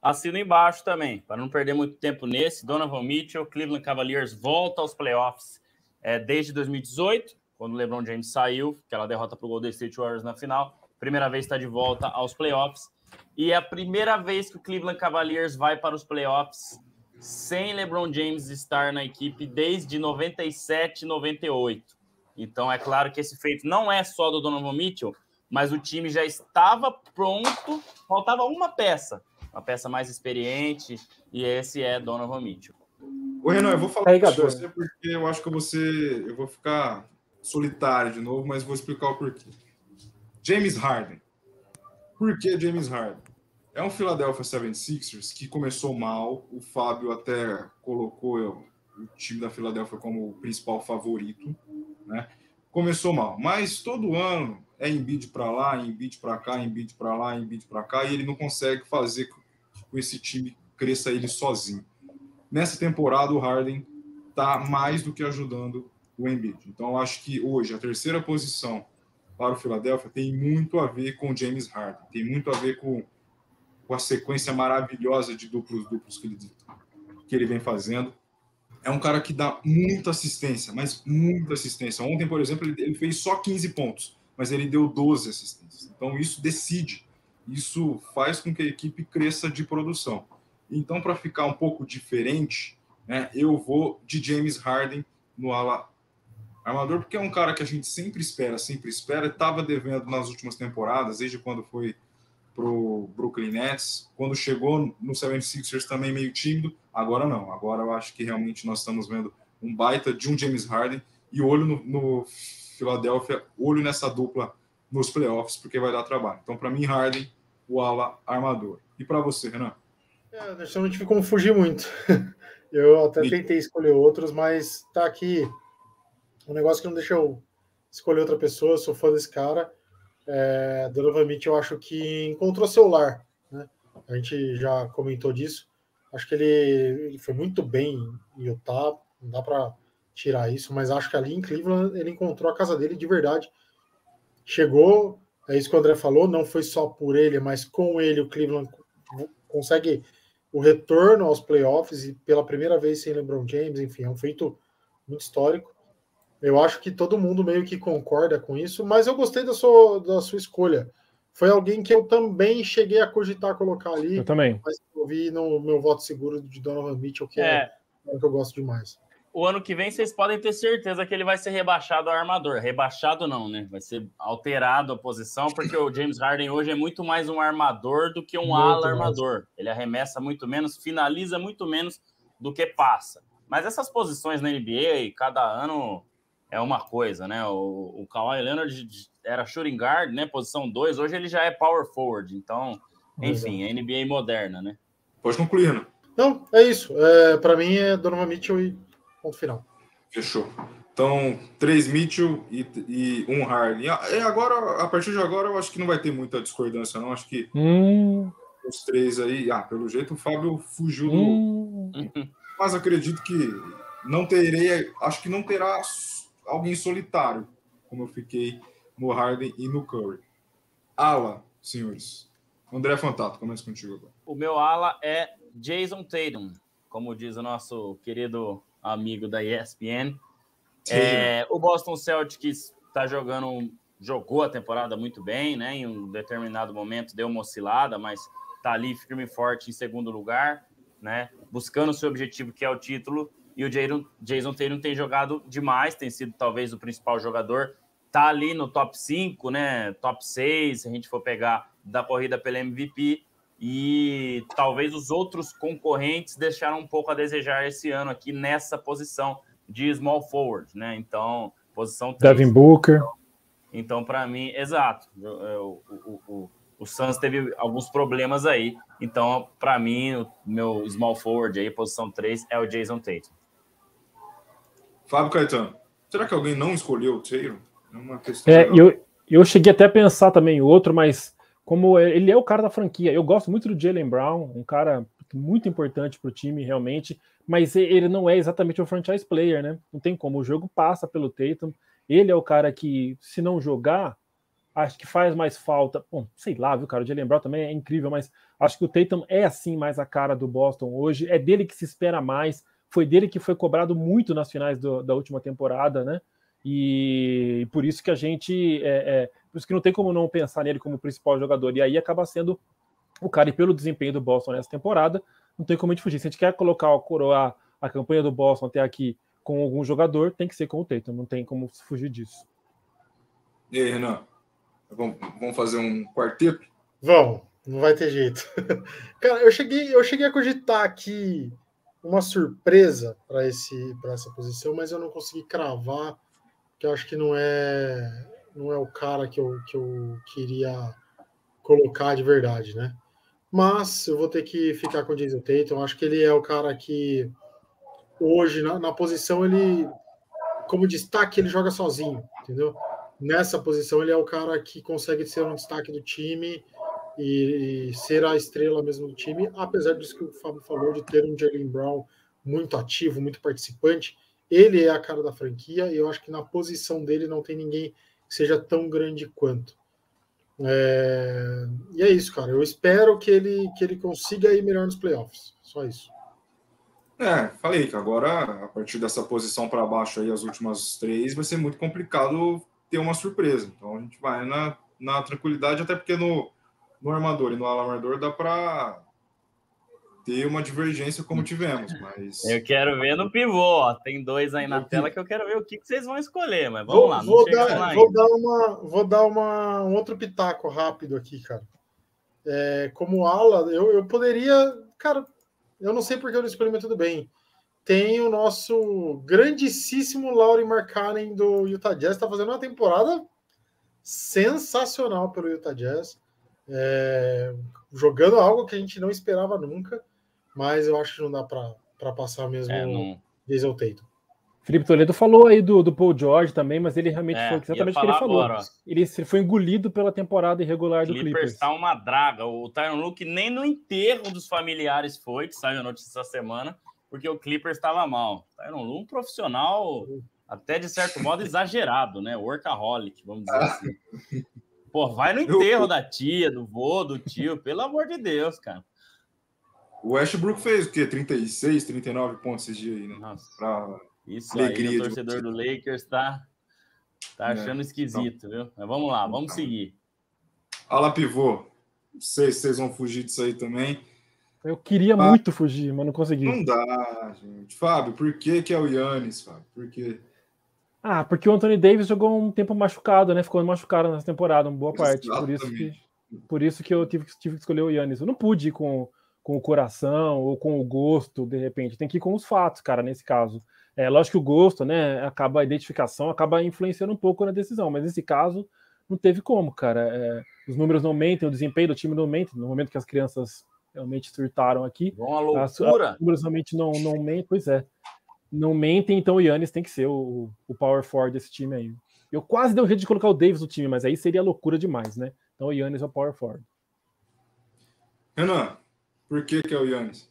Assino embaixo também, para não perder muito tempo nesse. Donovan Mitchell, Cleveland Cavaliers volta aos playoffs é, desde 2018, quando o LeBron James saiu, aquela derrota para o Golden State Warriors na final. Primeira vez está de volta aos playoffs. E é a primeira vez que o Cleveland Cavaliers vai para os playoffs sem LeBron James estar na equipe desde 97, 98. Então é claro que esse feito não é só do Donovan Mitchell, mas o time já estava pronto, faltava uma peça, uma peça mais experiente, e esse é Donovan Mitchell. Ô Renan, eu vou falar com você porque eu acho que você, eu vou ficar solitário de novo, mas vou explicar o porquê. James Harden. Por que James Harden? É um Philadelphia 76ers que começou mal. O Fábio até colocou o time da Philadelphia como o principal favorito, né? Começou mal, mas todo ano é Embiid para lá, Embiid para cá, Embiid para lá, Embiid para cá, e ele não consegue fazer com esse time cresça ele sozinho. Nessa temporada o Harden tá mais do que ajudando o Embiid. Então acho que hoje a terceira posição para o Philadelphia tem muito a ver com James Harden, tem muito a ver com com a sequência maravilhosa de duplos duplos que ele, que ele vem fazendo. É um cara que dá muita assistência, mas muita assistência. Ontem, por exemplo, ele, ele fez só 15 pontos, mas ele deu 12 assistências. Então, isso decide, isso faz com que a equipe cresça de produção. Então, para ficar um pouco diferente, né, eu vou de James Harden no ala armador, porque é um cara que a gente sempre espera, sempre espera, estava devendo nas últimas temporadas, desde quando foi para o Brooklyn Nets. Quando chegou no 76ers também meio tímido, agora não. Agora eu acho que realmente nós estamos vendo um baita de um James Harden e olho no, no Philadelphia, olho nessa dupla nos playoffs, porque vai dar trabalho. Então, para mim, Harden, o ala armador. E para você, Renan? É, deixa não tive como fugir muito. Eu até tentei escolher outros, mas tá aqui um negócio que não deixa eu escolher outra pessoa. Eu sou fã desse cara. É, Donovan Mitchell, eu acho que encontrou seu lar. Né? A gente já comentou disso. Acho que ele, ele foi muito bem em Utah, não dá para tirar isso, mas acho que ali em Cleveland ele encontrou a casa dele de verdade. Chegou, é isso que o André falou, não foi só por ele, mas com ele o Cleveland consegue o retorno aos playoffs e pela primeira vez sem LeBron James, enfim, é um feito muito histórico. Eu acho que todo mundo meio que concorda com isso, mas eu gostei da sua, da sua escolha. Foi alguém que eu também cheguei a cogitar colocar ali. Eu também. Mas eu vi no meu voto seguro de Donovan Mitchell, que é, é que eu gosto demais. O ano que vem vocês podem ter certeza que ele vai ser rebaixado ao armador. Rebaixado não, né? Vai ser alterado a posição, porque o James Harden hoje é muito mais um armador do que um muito ala armador. Ele arremessa muito menos, finaliza muito menos do que passa. Mas essas posições na NBA, cada ano é uma coisa, né? O, o Kawhi Leonard era shooting guard, né? Posição 2, hoje ele já é power forward. Então, enfim, é NBA moderna, né? Pode concluir, né? Não, é isso. É, para mim é Donovan Mitchell e ponto final. Fechou. Então, três Mitchell e, e um Harden. E agora, a partir de agora, eu acho que não vai ter muita discordância, não. Acho que hum. os três aí. Ah, pelo jeito o Fábio fugiu do. Hum. Mas acredito que não terei. Acho que não terá alguém solitário, como eu fiquei no Harden e no Curry. Ala, senhores. André Fantato, começa contigo agora. O meu ala é Jason Tatum, como diz o nosso querido amigo da ESPN. É, o Boston Celtics está jogando, jogou a temporada muito bem, né? Em um determinado momento deu uma oscilada, mas está ali firme e forte em segundo lugar, né? Buscando o seu objetivo, que é o título. E o Jason, Jason Tatum tem jogado demais, tem sido talvez o principal jogador. Tá ali no top 5, né? Top 6, se a gente for pegar da corrida pela MVP. E talvez os outros concorrentes deixaram um pouco a desejar esse ano aqui nessa posição de small forward, né? Então, posição 3. Devin Booker. Então, para mim, exato. O, o, o, o Suns teve alguns problemas aí. Então, para mim, o meu small forward aí, posição 3, é o Jason Tatum. Fábio Caetano, será que alguém não escolheu o Tatum? É uma questão. É, eu, eu cheguei até a pensar também outro, mas como ele é o cara da franquia, eu gosto muito do Jalen Brown, um cara muito importante para o time, realmente, mas ele não é exatamente um franchise player, né? Não tem como, o jogo passa pelo Tatum, ele é o cara que, se não jogar, acho que faz mais falta. Bom, sei lá, viu, cara? O Jalen Brown também é incrível, mas acho que o Tatum é assim mais a cara do Boston hoje, é dele que se espera mais, foi dele que foi cobrado muito nas finais do, da última temporada, né? E por isso que a gente. É, é, por isso que não tem como não pensar nele como principal jogador. E aí acaba sendo o cara, e pelo desempenho do Boston nessa temporada, não tem como a gente fugir. Se a gente quer colocar, coroar a campanha do Boston até aqui com algum jogador, tem que ser com o Tatum, não tem como fugir disso. E aí, Renan? Vamos, vamos fazer um quarteto? Vamos, não vai ter jeito. Cara, eu cheguei, eu cheguei a cogitar aqui uma surpresa para essa posição, mas eu não consegui cravar que eu acho que não é não é o cara que eu, que eu queria colocar de verdade, né? Mas eu vou ter que ficar com o Jason Tatum. Acho que ele é o cara que hoje na, na posição ele como destaque ele joga sozinho, entendeu? Nessa posição ele é o cara que consegue ser um destaque do time e, e ser a estrela mesmo do time, apesar disso que o Fábio falou de ter um Jalen Brown muito ativo, muito participante ele é a cara da franquia e eu acho que na posição dele não tem ninguém que seja tão grande quanto. É... E é isso, cara. Eu espero que ele, que ele consiga ir melhor nos playoffs. Só isso. É, falei que agora, a partir dessa posição para baixo aí, as últimas três, vai ser muito complicado ter uma surpresa. Então a gente vai na, na tranquilidade, até porque no, no armador e no alarmador dá para ter uma divergência como tivemos, mas. Eu quero ver no pivô, ó. Tem dois aí na tela que eu quero ver o que, que vocês vão escolher, mas vamos vou, lá. Vou dar, lá vou dar, uma, vou dar uma, um outro pitaco rápido aqui, cara. É, como ala, eu, eu poderia. Cara, eu não sei porque eu não escolhi, mas tudo bem. Tem o nosso grandíssimo Laurie Markkanen do Utah Jazz, está fazendo uma temporada sensacional pelo Utah Jazz. É, jogando algo que a gente não esperava nunca mas eu acho que não dá para passar mesmo é, não... Diesel Tatum. Felipe Toledo falou aí do, do Paul George também, mas ele realmente é, foi exatamente o que ele falou. Agora, ele foi engolido pela temporada irregular do Clippers. Clippers está uma draga. O Tyron Luke nem no enterro dos familiares foi, que saiu a notícia essa semana, porque o Clippers estava mal. Tyron Luke, um profissional até de certo modo exagerado, né? Workaholic, vamos dizer assim. Pô, vai no enterro da tia, do vô, do tio, pelo amor de Deus, cara. O Westbrook fez o quê? 36, 39 pontos esses dias aí, né? Nossa. Pra Isso aí, o torcedor do Lakers tá, tá é, achando é, esquisito, viu? Mas vamos lá, vamos seguir. Ala pivô. Não sei se vocês vão fugir disso aí também. Eu queria ah, muito fugir, mas não consegui. Não dá, gente. Fábio, por que, que é o Yannis, Fábio? Por quê? Ah, porque o Anthony Davis jogou um tempo machucado, né? Ficou machucado nessa temporada, uma boa parte. Por isso que, por isso que eu tive, tive que escolher o Yannis. Eu não pude ir com com o coração ou com o gosto, de repente. Tem que ir com os fatos, cara, nesse caso. É lógico que o gosto, né, acaba a identificação, acaba influenciando um pouco na decisão, mas nesse caso não teve como, cara. É, os números não mentem, o desempenho do time não mente. No momento que as crianças realmente surtaram aqui, uma loucura. os números realmente não, não mentem, pois é. Não mentem, então o Yannis tem que ser o, o power forward desse time aí. Eu quase dei um jeito de colocar o Davis no time, mas aí seria loucura demais, né? Então o Yannis é o power forward. Renan, por que, que é o Yannis?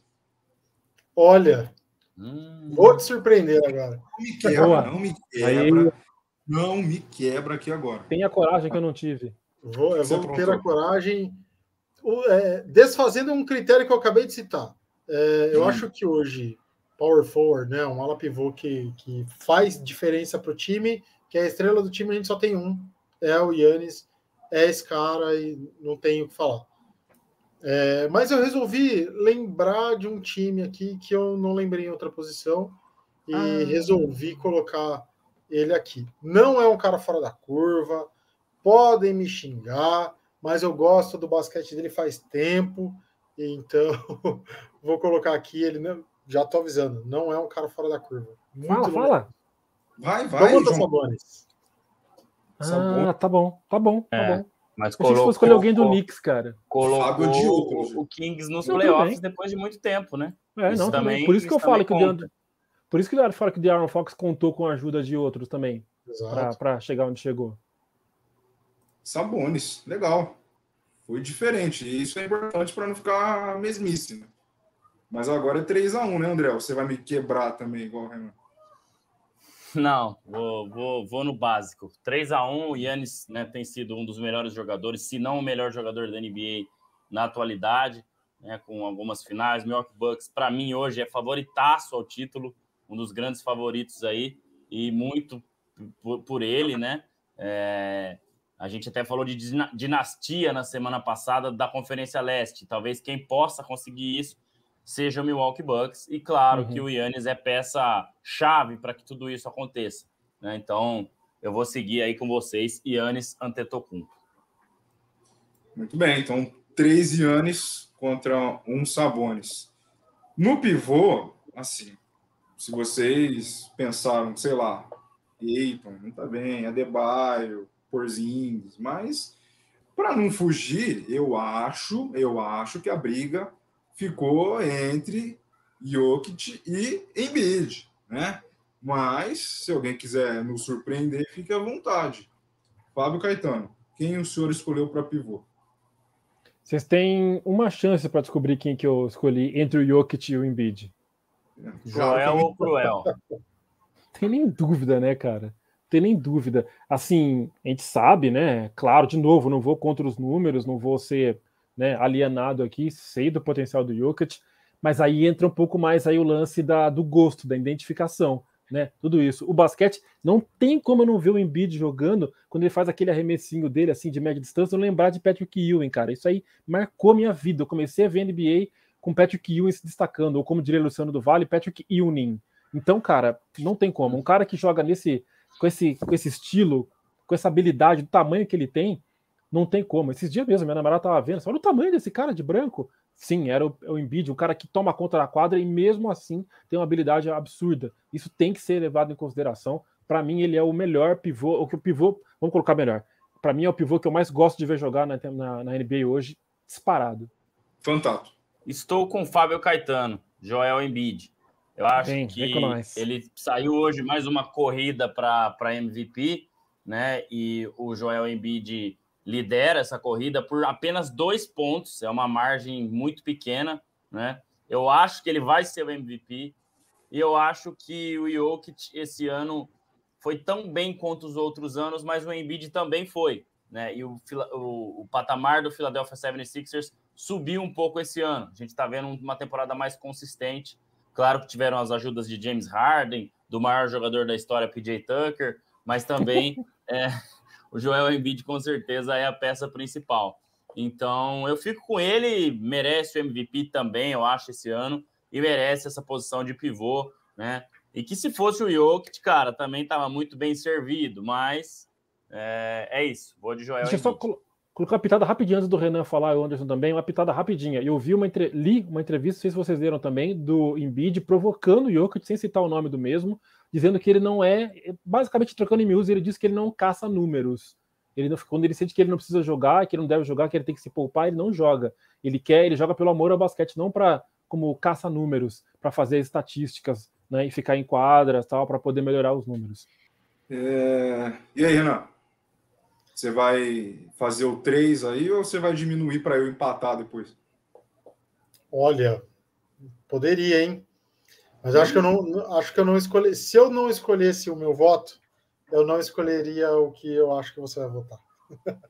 Olha, hum. vou te surpreender agora. Não me quebra, não me quebra. Aí... Não me quebra aqui agora. Tenha coragem que eu não tive. Vou, eu vou ter a coragem. O, é, desfazendo um critério que eu acabei de citar. É, eu hum. acho que hoje, power forward, né, um ala pivô que, que faz diferença para o time, que é a estrela do time, a gente só tem um, é o Yannis, é esse cara e não tenho o que falar. É, mas eu resolvi lembrar de um time aqui que eu não lembrei em outra posição e ah. resolvi colocar ele aqui. Não é um cara fora da curva, podem me xingar, mas eu gosto do basquete dele faz tempo, então vou colocar aqui ele. Já tô avisando, não é um cara fora da curva. Muito fala, fala. Vai, vai. Vamos Sabonis. Ah, tá bom, tá bom, tá é. bom. Mas colocou, a gente escolher alguém do Knicks, cara. Colocou o, o Kings nos não, playoffs depois de muito tempo, né? É, isso não, também. Por isso que eu falo que o Deandre, por isso que eu falo que o De'Aaron Fox contou com a ajuda de outros também, para chegar onde chegou. Sabonis, legal. Foi diferente. E isso é importante para não ficar mesmice. Mas agora é 3 a 1 né, André? Você vai me quebrar também, igual o Renan. Não, vou, vou, vou no básico. 3 a 1 o Yannis né, tem sido um dos melhores jogadores, se não o melhor jogador da NBA na atualidade, né, com algumas finais. Milwaukee Bucks, para mim, hoje é favoritaço ao título, um dos grandes favoritos aí, e muito por, por ele, né? É, a gente até falou de dinastia na semana passada da Conferência Leste. Talvez quem possa conseguir isso seja o Milwaukee Bucks. E claro uhum. que o Yannis é peça-chave para que tudo isso aconteça. Né? Então, eu vou seguir aí com vocês, Yannis Antetokounmpo. Muito bem, então três Yannis contra um Sabonis. No pivô, assim, se vocês pensaram, sei lá, Eiton, não tá bem, Adebayo, Porzingis, mas para não fugir, eu acho, eu acho que a briga ficou entre Jokic e Embiid, né? Mas se alguém quiser nos surpreender, fique à vontade. Fábio Caetano, quem o senhor escolheu para pivô? Vocês têm uma chance para descobrir quem que eu escolhi entre o Jokic e o Embiid. É, Joel ou Cruel? Tem nem dúvida, né, cara? tem nem dúvida. Assim, a gente sabe, né? Claro, de novo, não vou contra os números, não vou ser né, alienado aqui, sei do potencial do Jokic, mas aí entra um pouco mais aí o lance da, do gosto, da identificação, né? Tudo isso. O basquete não tem como eu não ver o Embiid jogando quando ele faz aquele arremessinho dele assim de média distância, eu lembrar de Patrick Ewing, cara. Isso aí marcou minha vida. Eu comecei a ver NBA com Patrick Ewing se destacando, ou como diria Luciano do Vale, Patrick Ewing. Então, cara, não tem como. Um cara que joga nesse com esse, com esse estilo, com essa habilidade, do tamanho que ele tem, não tem como. Esses dias mesmo, minha namorada tava vendo, olha o tamanho desse cara de branco. Sim, era o, o Embiid, um cara que toma conta da quadra e mesmo assim tem uma habilidade absurda. Isso tem que ser levado em consideração. Para mim, ele é o melhor pivô, o que o pivô, vamos colocar melhor. Para mim, é o pivô que eu mais gosto de ver jogar na, na, na NBA hoje, disparado. Fantástico. Estou com o Fábio Caetano, Joel Embiid. Eu acho Bem, que ele saiu hoje mais uma corrida para MVP, né? E o Joel Embiid lidera essa corrida por apenas dois pontos, é uma margem muito pequena, né? Eu acho que ele vai ser o MVP e eu acho que o Jokic esse ano foi tão bem quanto os outros anos, mas o Embiid também foi, né? E o, o, o patamar do Philadelphia 76ers subiu um pouco esse ano. A gente está vendo uma temporada mais consistente Claro que tiveram as ajudas de James Harden, do maior jogador da história, PJ Tucker, mas também é, o Joel Embiid com certeza é a peça principal. Então eu fico com ele, merece o MVP também, eu acho, esse ano, e merece essa posição de pivô, né? E que se fosse o Jokic, cara, também estava muito bem servido, mas é, é isso. Vou de Joel Deixa Embiid. Só colocar uma pitada rapidinho antes do Renan falar, e o Anderson também, uma pitada rapidinha. Eu vi uma entre... li uma entrevista, não sei se vocês viram também, do Embiid provocando o Jokic, sem citar o nome do mesmo, dizendo que ele não é, basicamente trocando em miúdos, ele diz que ele não caça números. Ele não, quando ele sente que ele não precisa jogar, que ele não deve jogar, que ele tem que se poupar, ele não joga. Ele quer, ele joga pelo amor ao basquete, não para como caça números, para fazer estatísticas, né, e ficar em quadras, tal, para poder melhorar os números. É... E aí, Renan? Você vai fazer o 3 aí ou você vai diminuir para eu empatar depois? Olha, poderia, hein? Mas acho que eu não acho que eu não escolhi. Se eu não escolhesse o meu voto, eu não escolheria o que eu acho que você vai votar.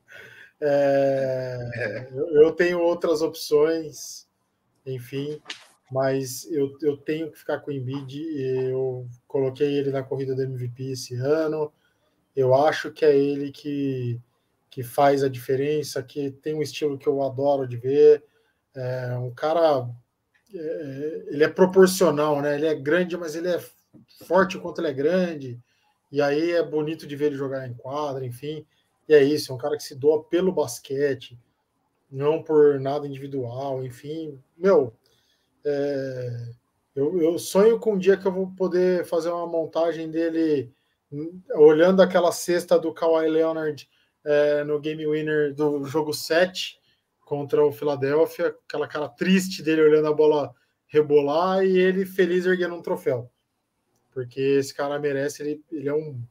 é, é. Eu, eu, tenho outras opções, enfim, mas eu, eu tenho que ficar com o Embiid. Eu coloquei ele na corrida do MVP esse ano. Eu acho que é ele que, que faz a diferença, que tem um estilo que eu adoro de ver. É um cara. É, ele é proporcional, né? Ele é grande, mas ele é forte enquanto ele é grande. E aí é bonito de ver ele jogar em quadra, enfim. E é isso, é um cara que se doa pelo basquete, não por nada individual, enfim. Meu, é, eu, eu, sonho com um dia que eu vou poder fazer uma montagem dele olhando aquela cesta do Kawhi Leonard é, no game winner do jogo 7 contra o Philadelphia, aquela cara triste dele olhando a bola rebolar e ele feliz erguendo um troféu. Porque esse cara merece, ele, ele é um,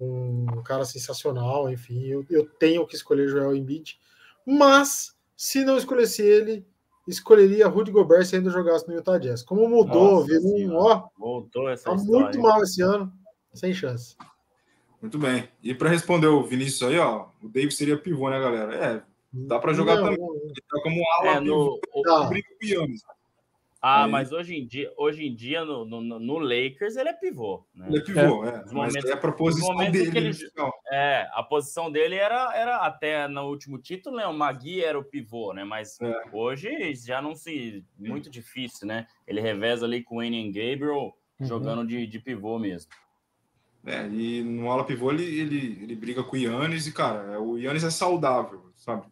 um cara sensacional, enfim, eu, eu tenho que escolher Joel Embiid, mas se não escolhesse ele, escolheria Rudy Gobert se ainda jogasse no Utah Jazz. Como mudou, viu? Ó, Voltou essa tá história, muito hein? mal esse ano, sem chance. Muito bem. E para responder o Vinícius aí, ó, o Davis seria pivô, né, galera? É, dá para jogar Não, também. não, tá como um ala É, pivô, no, o- Tá. briga com o Giannis. ah, Aí- mas hoje em dia, hoje em dia no, no, no Lakers ele é pivô. Né? Ele é pivô, é. Mas momentos- é para posição momentos em dele. que ele- final. É, a posição dele era, era até no último título, né? O Magui era o pivô, né? Mas É. hoje já não se. Muito difícil, né? Ele reveza ali com o Wayne Gabriel Uhum. jogando de, de pivô mesmo. É, e no ala pivô ele, ele, ele briga com o Yannis e, cara, é, o Yannis é saudável, sabe?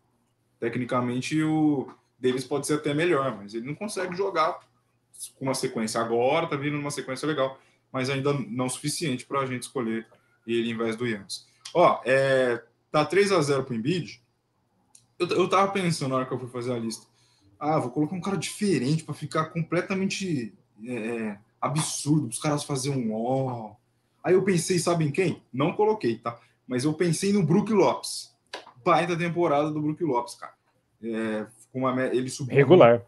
Tecnicamente o Davis pode ser até melhor, mas ele não consegue jogar com uma sequência agora, tá vindo numa sequência legal, mas ainda não suficiente para a gente escolher ele em vez do Yannis. Ó, é, tá 3 a 0 pro Embiid. Eu, eu tava pensando na hora que eu fui fazer a lista. Ah, vou colocar um cara diferente para ficar completamente é, é, absurdo, os caras fazerem um ó. Aí eu pensei, sabe em quem? Não coloquei, tá? Mas eu pensei no Brook Lopes. Baita temporada do Brook Lopes, cara. É, com uma, ele subiu Regular.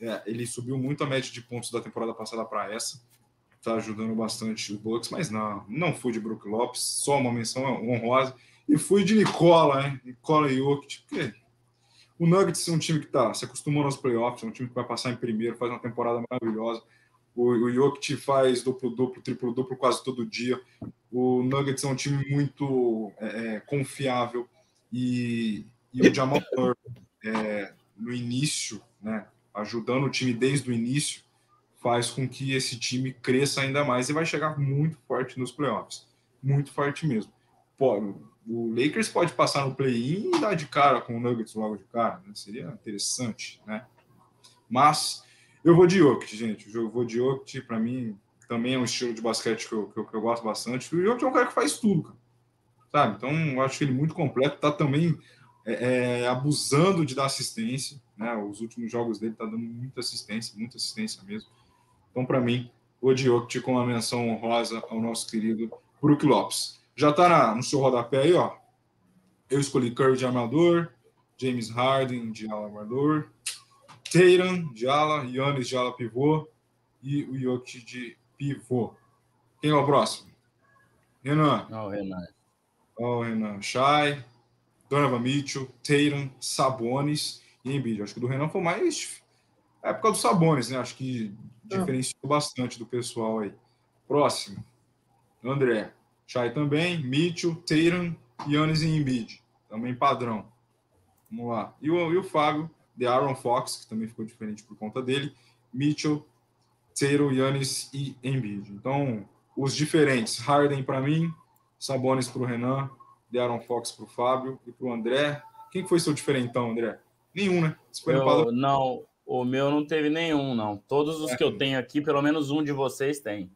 é, ele subiu muito a média de pontos da temporada passada para essa. Tá ajudando bastante o Bucks, mas não, não fui de Brook Lopes, só uma menção honrosa. E fui de Nicola, né? Nicola Jokic, porque o Nuggets é um time que tá se acostumando aos playoffs, é um time que vai passar em primeiro, faz uma temporada maravilhosa. O, o Jokic faz duplo-duplo, triplo-duplo quase todo dia. O Nuggets é um time muito é, é, confiável. E, e o Jamal é, no início, né, ajudando o time desde o início, faz com que esse time cresça ainda mais e vai chegar muito forte nos playoffs. Muito forte mesmo. Pô, o Lakers pode passar no play-in e dar de cara com o Nuggets logo de cara. Né? Seria interessante, né? Mas eu vou de Jokic, gente. Eu vou de Jokic, para mim, também é um estilo de basquete que eu, que eu, que eu gosto bastante. O Jokic é um cara que faz tudo, cara. Sabe? Então, eu acho ele muito completo. Tá também é, é, abusando de dar assistência. Né? Os últimos jogos dele tá dando muita assistência, muita assistência mesmo. Então, para mim, o Jokic com uma menção honrosa ao nosso querido Brook Lopes. Já tá na, no seu rodapé aí, ó. Eu escolhi Curry de armador, James Harden de ala armador, Tatum de ala, Yannis de ala pivô e o Jokic de pivô. Quem é o próximo? Renan. Não, Renan. Ó, o Renan Shai, Donovan Mitchell, Tatum, Sabonis e Embiid. Acho que o do Renan foi mais é por causa do Sabonis, né? Acho que diferenciou bastante do pessoal aí. Próximo. André. Shai também, Mitchell, Tatum, Yannis e Embiid. Também padrão. Vamos lá. E o, e o Fábio, The Aaron Fox, que também ficou diferente por conta dele. Mitchell, Tatum, Yannis e Embiid. Então, os diferentes. Harden para mim, Sabonis para o Renan, The Aaron Fox para o Fábio e para o André. Quem foi seu diferentão, André? Nenhum, né? Eu, não, o meu não teve nenhum, não. Todos os É. que eu tenho aqui, pelo menos um de vocês tem.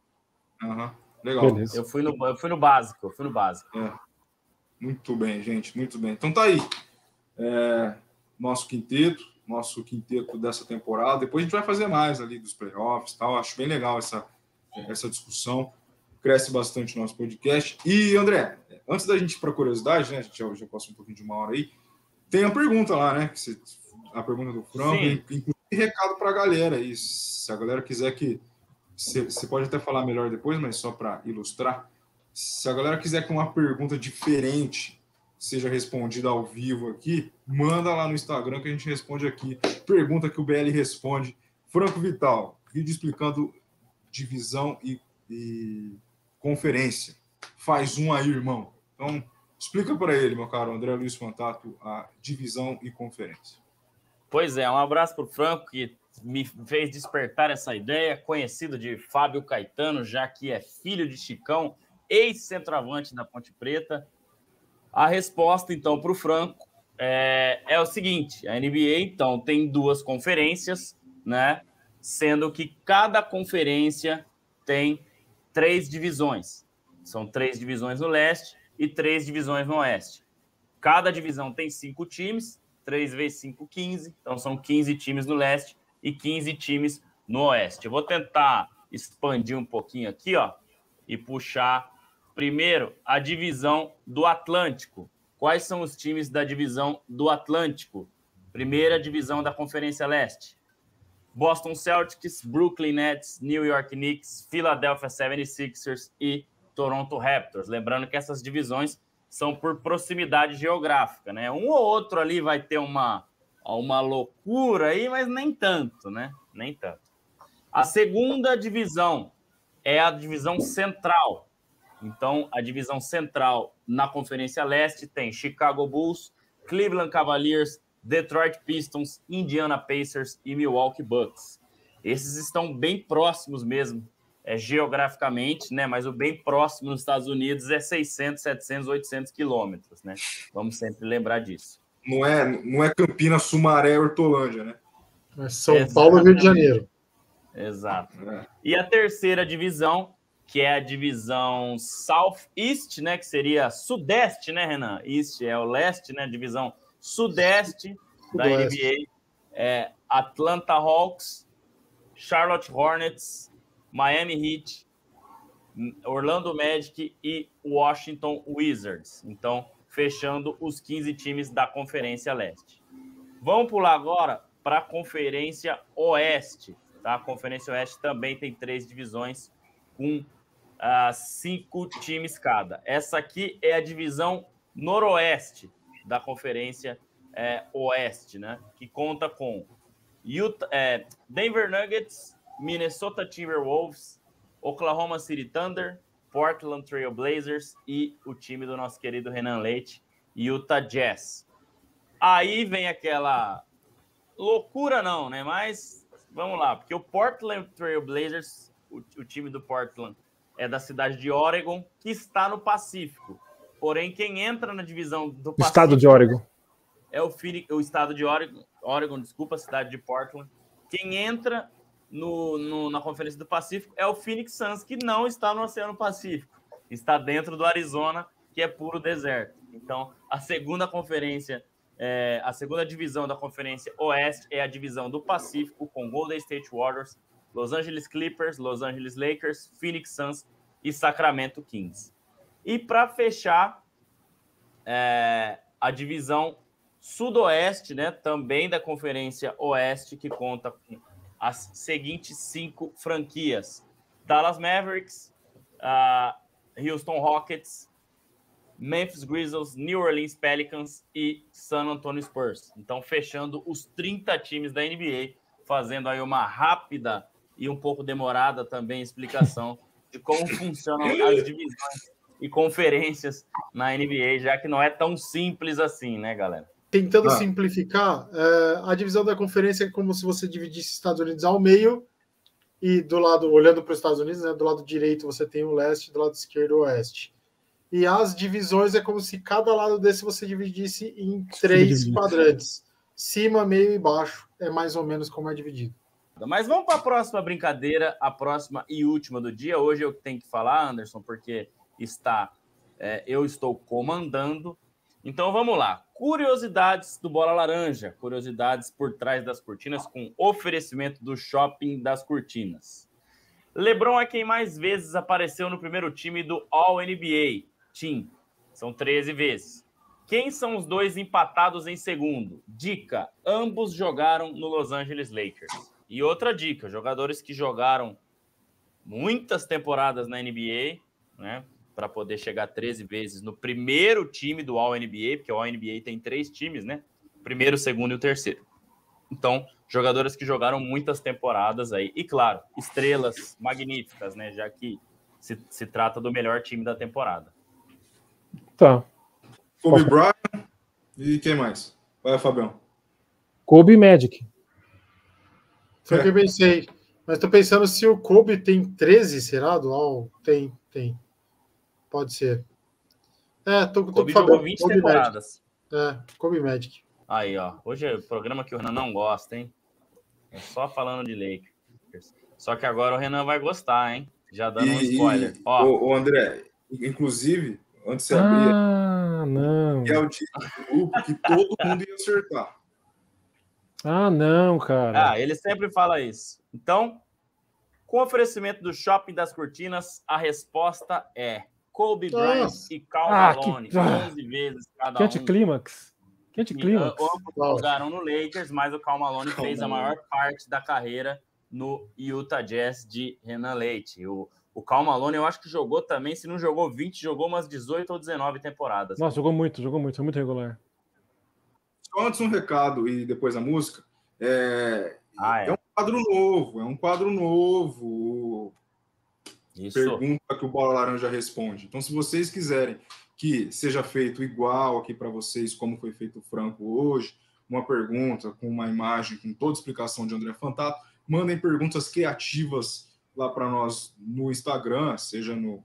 Aham. Legal. Beleza. Eu fui no, eu fui no básico, eu fui no básico. Muito bem, gente, muito bem. Então tá aí. É, nosso quinteto, nosso quinteto dessa temporada. Depois a gente vai fazer mais ali dos playoffs e tal. Acho bem legal essa, essa discussão. Cresce bastante o nosso podcast. E, André, antes da gente ir para curiosidade, né? A gente já, já passou um pouquinho de uma hora aí. Tem a pergunta lá, né? Que você, a pergunta do Franco, inclusive recado para a galera aí. Se a galera quiser que. Você você pode até falar melhor depois, mas só para ilustrar. Se a galera quiser que uma pergunta diferente seja respondida ao vivo aqui, manda lá no Instagram que a gente responde aqui. Pergunta que o BL responde. Franco Vital, vídeo explicando divisão e, e conferência. Faz um aí, irmão. Então, explica para ele, meu caro André Luiz Fantato, a divisão e conferência. Pois é, um abraço para o Franco, que me fez despertar essa ideia, conhecido de Fábio Caetano, já que é filho de Chicão, ex-centroavante da Ponte Preta. A resposta, então, para o Franco é, é o seguinte: a NBA, então, tem duas conferências, né? Sendo que cada conferência tem três divisões. São três divisões no leste e três divisões no oeste. Cada divisão tem cinco times, 3 vezes 5, 15. Então são 15 times no leste e 15 times no oeste. Eu vou tentar expandir um pouquinho aqui, ó, e puxar primeiro a divisão do Atlântico. Quais são os times da divisão do Atlântico? Primeira divisão da Conferência Leste. Boston Celtics, Brooklyn Nets, New York Knicks, Philadelphia 76ers e Toronto Raptors. Lembrando que essas divisões são por proximidade geográfica, né? Um ou outro ali vai ter uma, uma loucura aí, mas nem tanto, né? Nem tanto. A segunda divisão é a divisão central. Então, a divisão central na Conferência Leste tem Chicago Bulls, Cleveland Cavaliers, Detroit Pistons, Indiana Pacers e Milwaukee Bucks. Esses estão bem próximos mesmo, é, geograficamente, né? Mas o bem próximo nos Estados Unidos é 600, 700, 800 quilômetros, né? Vamos sempre lembrar disso. Não é, não é Campinas, Sumaré, Hortolândia, né? É São Exatamente. Paulo, Rio de Janeiro. Exato. É. E a terceira divisão, que é a divisão Southeast, né? Que seria Sudeste, né, Renan? East é o leste, né? Divisão Sudeste da NBA. É Atlanta Hawks, Charlotte Hornets, Miami Heat, Orlando Magic e Washington Wizards. Então, fechando os 15 times da Conferência Leste. Vamos pular agora para a Conferência Oeste. Tá? A Conferência Oeste também tem três divisões com uh, cinco times cada. Essa aqui é a divisão noroeste da Conferência é, Oeste, né? que conta com Utah, é, Denver Nuggets, Minnesota Timberwolves, Oklahoma City Thunder, Portland Trail Blazers e o time do nosso querido Renan Leite, Utah Jazz. Aí vem aquela loucura não, né? Mas vamos lá, porque o Portland Trail Blazers, o, o time do Portland é da cidade de Oregon, que está no Pacífico. Porém, quem entra na divisão do Pacífico Estado de Oregon é o, o estado de Oregon, Oregon, desculpa, a cidade de Portland. Quem entra no, no, na Conferência do Pacífico é o Phoenix Suns, que não está no Oceano Pacífico, está dentro do Arizona, que é puro deserto. Então, a segunda conferência, é, a segunda divisão da Conferência Oeste é a divisão do Pacífico, com Golden State Warriors, Los Angeles Clippers, Los Angeles Lakers, Phoenix Suns e Sacramento Kings. E para fechar, é, a divisão Sudoeste, né, também da Conferência Oeste, que conta com as seguintes cinco franquias: Dallas Mavericks, uh, Houston Rockets, Memphis Grizzlies, New Orleans Pelicans e San Antonio Spurs. Então, fechando os 30 times da NBA, fazendo aí uma rápida e um pouco demorada também explicação de como funcionam as divisões e conferências na NBA, já que não é tão simples assim, né, galera? tentando ah. simplificar, é, a divisão da conferência é como se você dividisse Estados Unidos ao meio e do lado, olhando para os Estados Unidos, né, do lado direito você tem o leste, do lado esquerdo o oeste. E as divisões é como se cada lado desse você dividisse em três quadrantes, cima, meio e baixo. É mais ou menos como é dividido. Mas vamos para a próxima brincadeira, a próxima e última do dia. Hoje eu tenho que falar, Anderson, porque está, é, eu estou comandando então vamos lá. Curiosidades do Bola Laranja. Curiosidades por trás das cortinas com oferecimento do Shopping das Cortinas. LeBron é quem mais vezes apareceu no primeiro time do All NBA Team. São 13 vezes. Quem são os dois empatados em segundo? Dica: ambos jogaram no Los Angeles Lakers. E outra dica: jogadores que jogaram muitas temporadas na NBA, né? Para poder chegar 13 vezes no primeiro time do All-NBA, porque o All-NBA tem três times, né? Primeiro, segundo e o terceiro. Então, jogadores que jogaram muitas temporadas aí. E, claro, estrelas magníficas, né? Já que se, se trata do melhor time da temporada. Tá. Kobe Bryant e quem mais? Vai, Fabião. Kobe Magic. Foi o é. que eu pensei. Mas tô pensando se o Kobe tem 13, será? Do All? Tem, tem. Pode ser. É, tô, tô Kobe jogou 20 Kobe temporadas. Magic. É, Kobe Magic. Aí, ó. Hoje é o programa que o Renan não gosta, hein? É só falando de Lakers. Só que agora o Renan vai gostar, hein? Já dando e, um spoiler. Ó, o, o André, inclusive, Antes de você abrir. Ah, não. Que é o tipo de grupo que todo mundo ia acertar. Ah, não, cara. Ah, ele sempre fala isso. Então, com o oferecimento do Shopping das Cortinas, a resposta é Kobe Bryant Nossa. e Cal Ah, que- Malone, ah. 11 vezes cada Que um. anticlímax. Que anticlímax. E, uh, Ambos jogaram no Lakers, mas o Cal Malone Cal fez a maior parte da carreira no Utah Jazz de Renan Leite. O, o Cal Malone, eu acho que jogou também, se não jogou 20, jogou umas 18 ou 19 temporadas. Nossa, jogou muito, jogou muito, foi muito regular. Só antes um recado e depois a música. É, Ah, é é. um quadro novo, é um quadro novo. Isso. Pergunta que o Bola Laranja responde. Então, se vocês quiserem que seja feito igual aqui para vocês, como foi feito o Franco hoje, uma pergunta com uma imagem, com toda a explicação de André Fantato, mandem perguntas criativas lá para nós no Instagram, seja no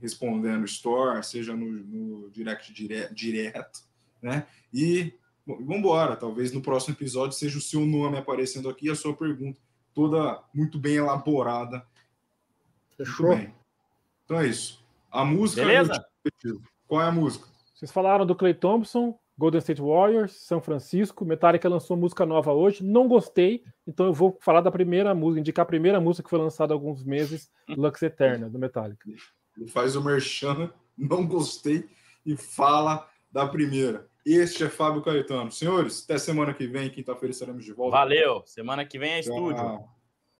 Respondendo Store, seja no, no direct dire- direto, né? E vamos embora. Talvez no próximo episódio seja o seu nome aparecendo aqui, a sua pergunta toda muito bem elaborada Fechou? Então é isso. A música. Beleza? Qual é a música? Vocês falaram do Clay Thompson, Golden State Warriors, São Francisco. Metallica lançou música nova hoje. Não gostei, então eu vou falar da primeira música, indicar a primeira música que foi lançada há alguns meses, Lux Eterna, do Metallica. Ele faz o merchan, não gostei, e fala da primeira. Este é Fábio Caetano. Senhores, até semana que vem, quinta-feira estaremos de volta. Valeu. Semana que vem é estúdio. Tchau.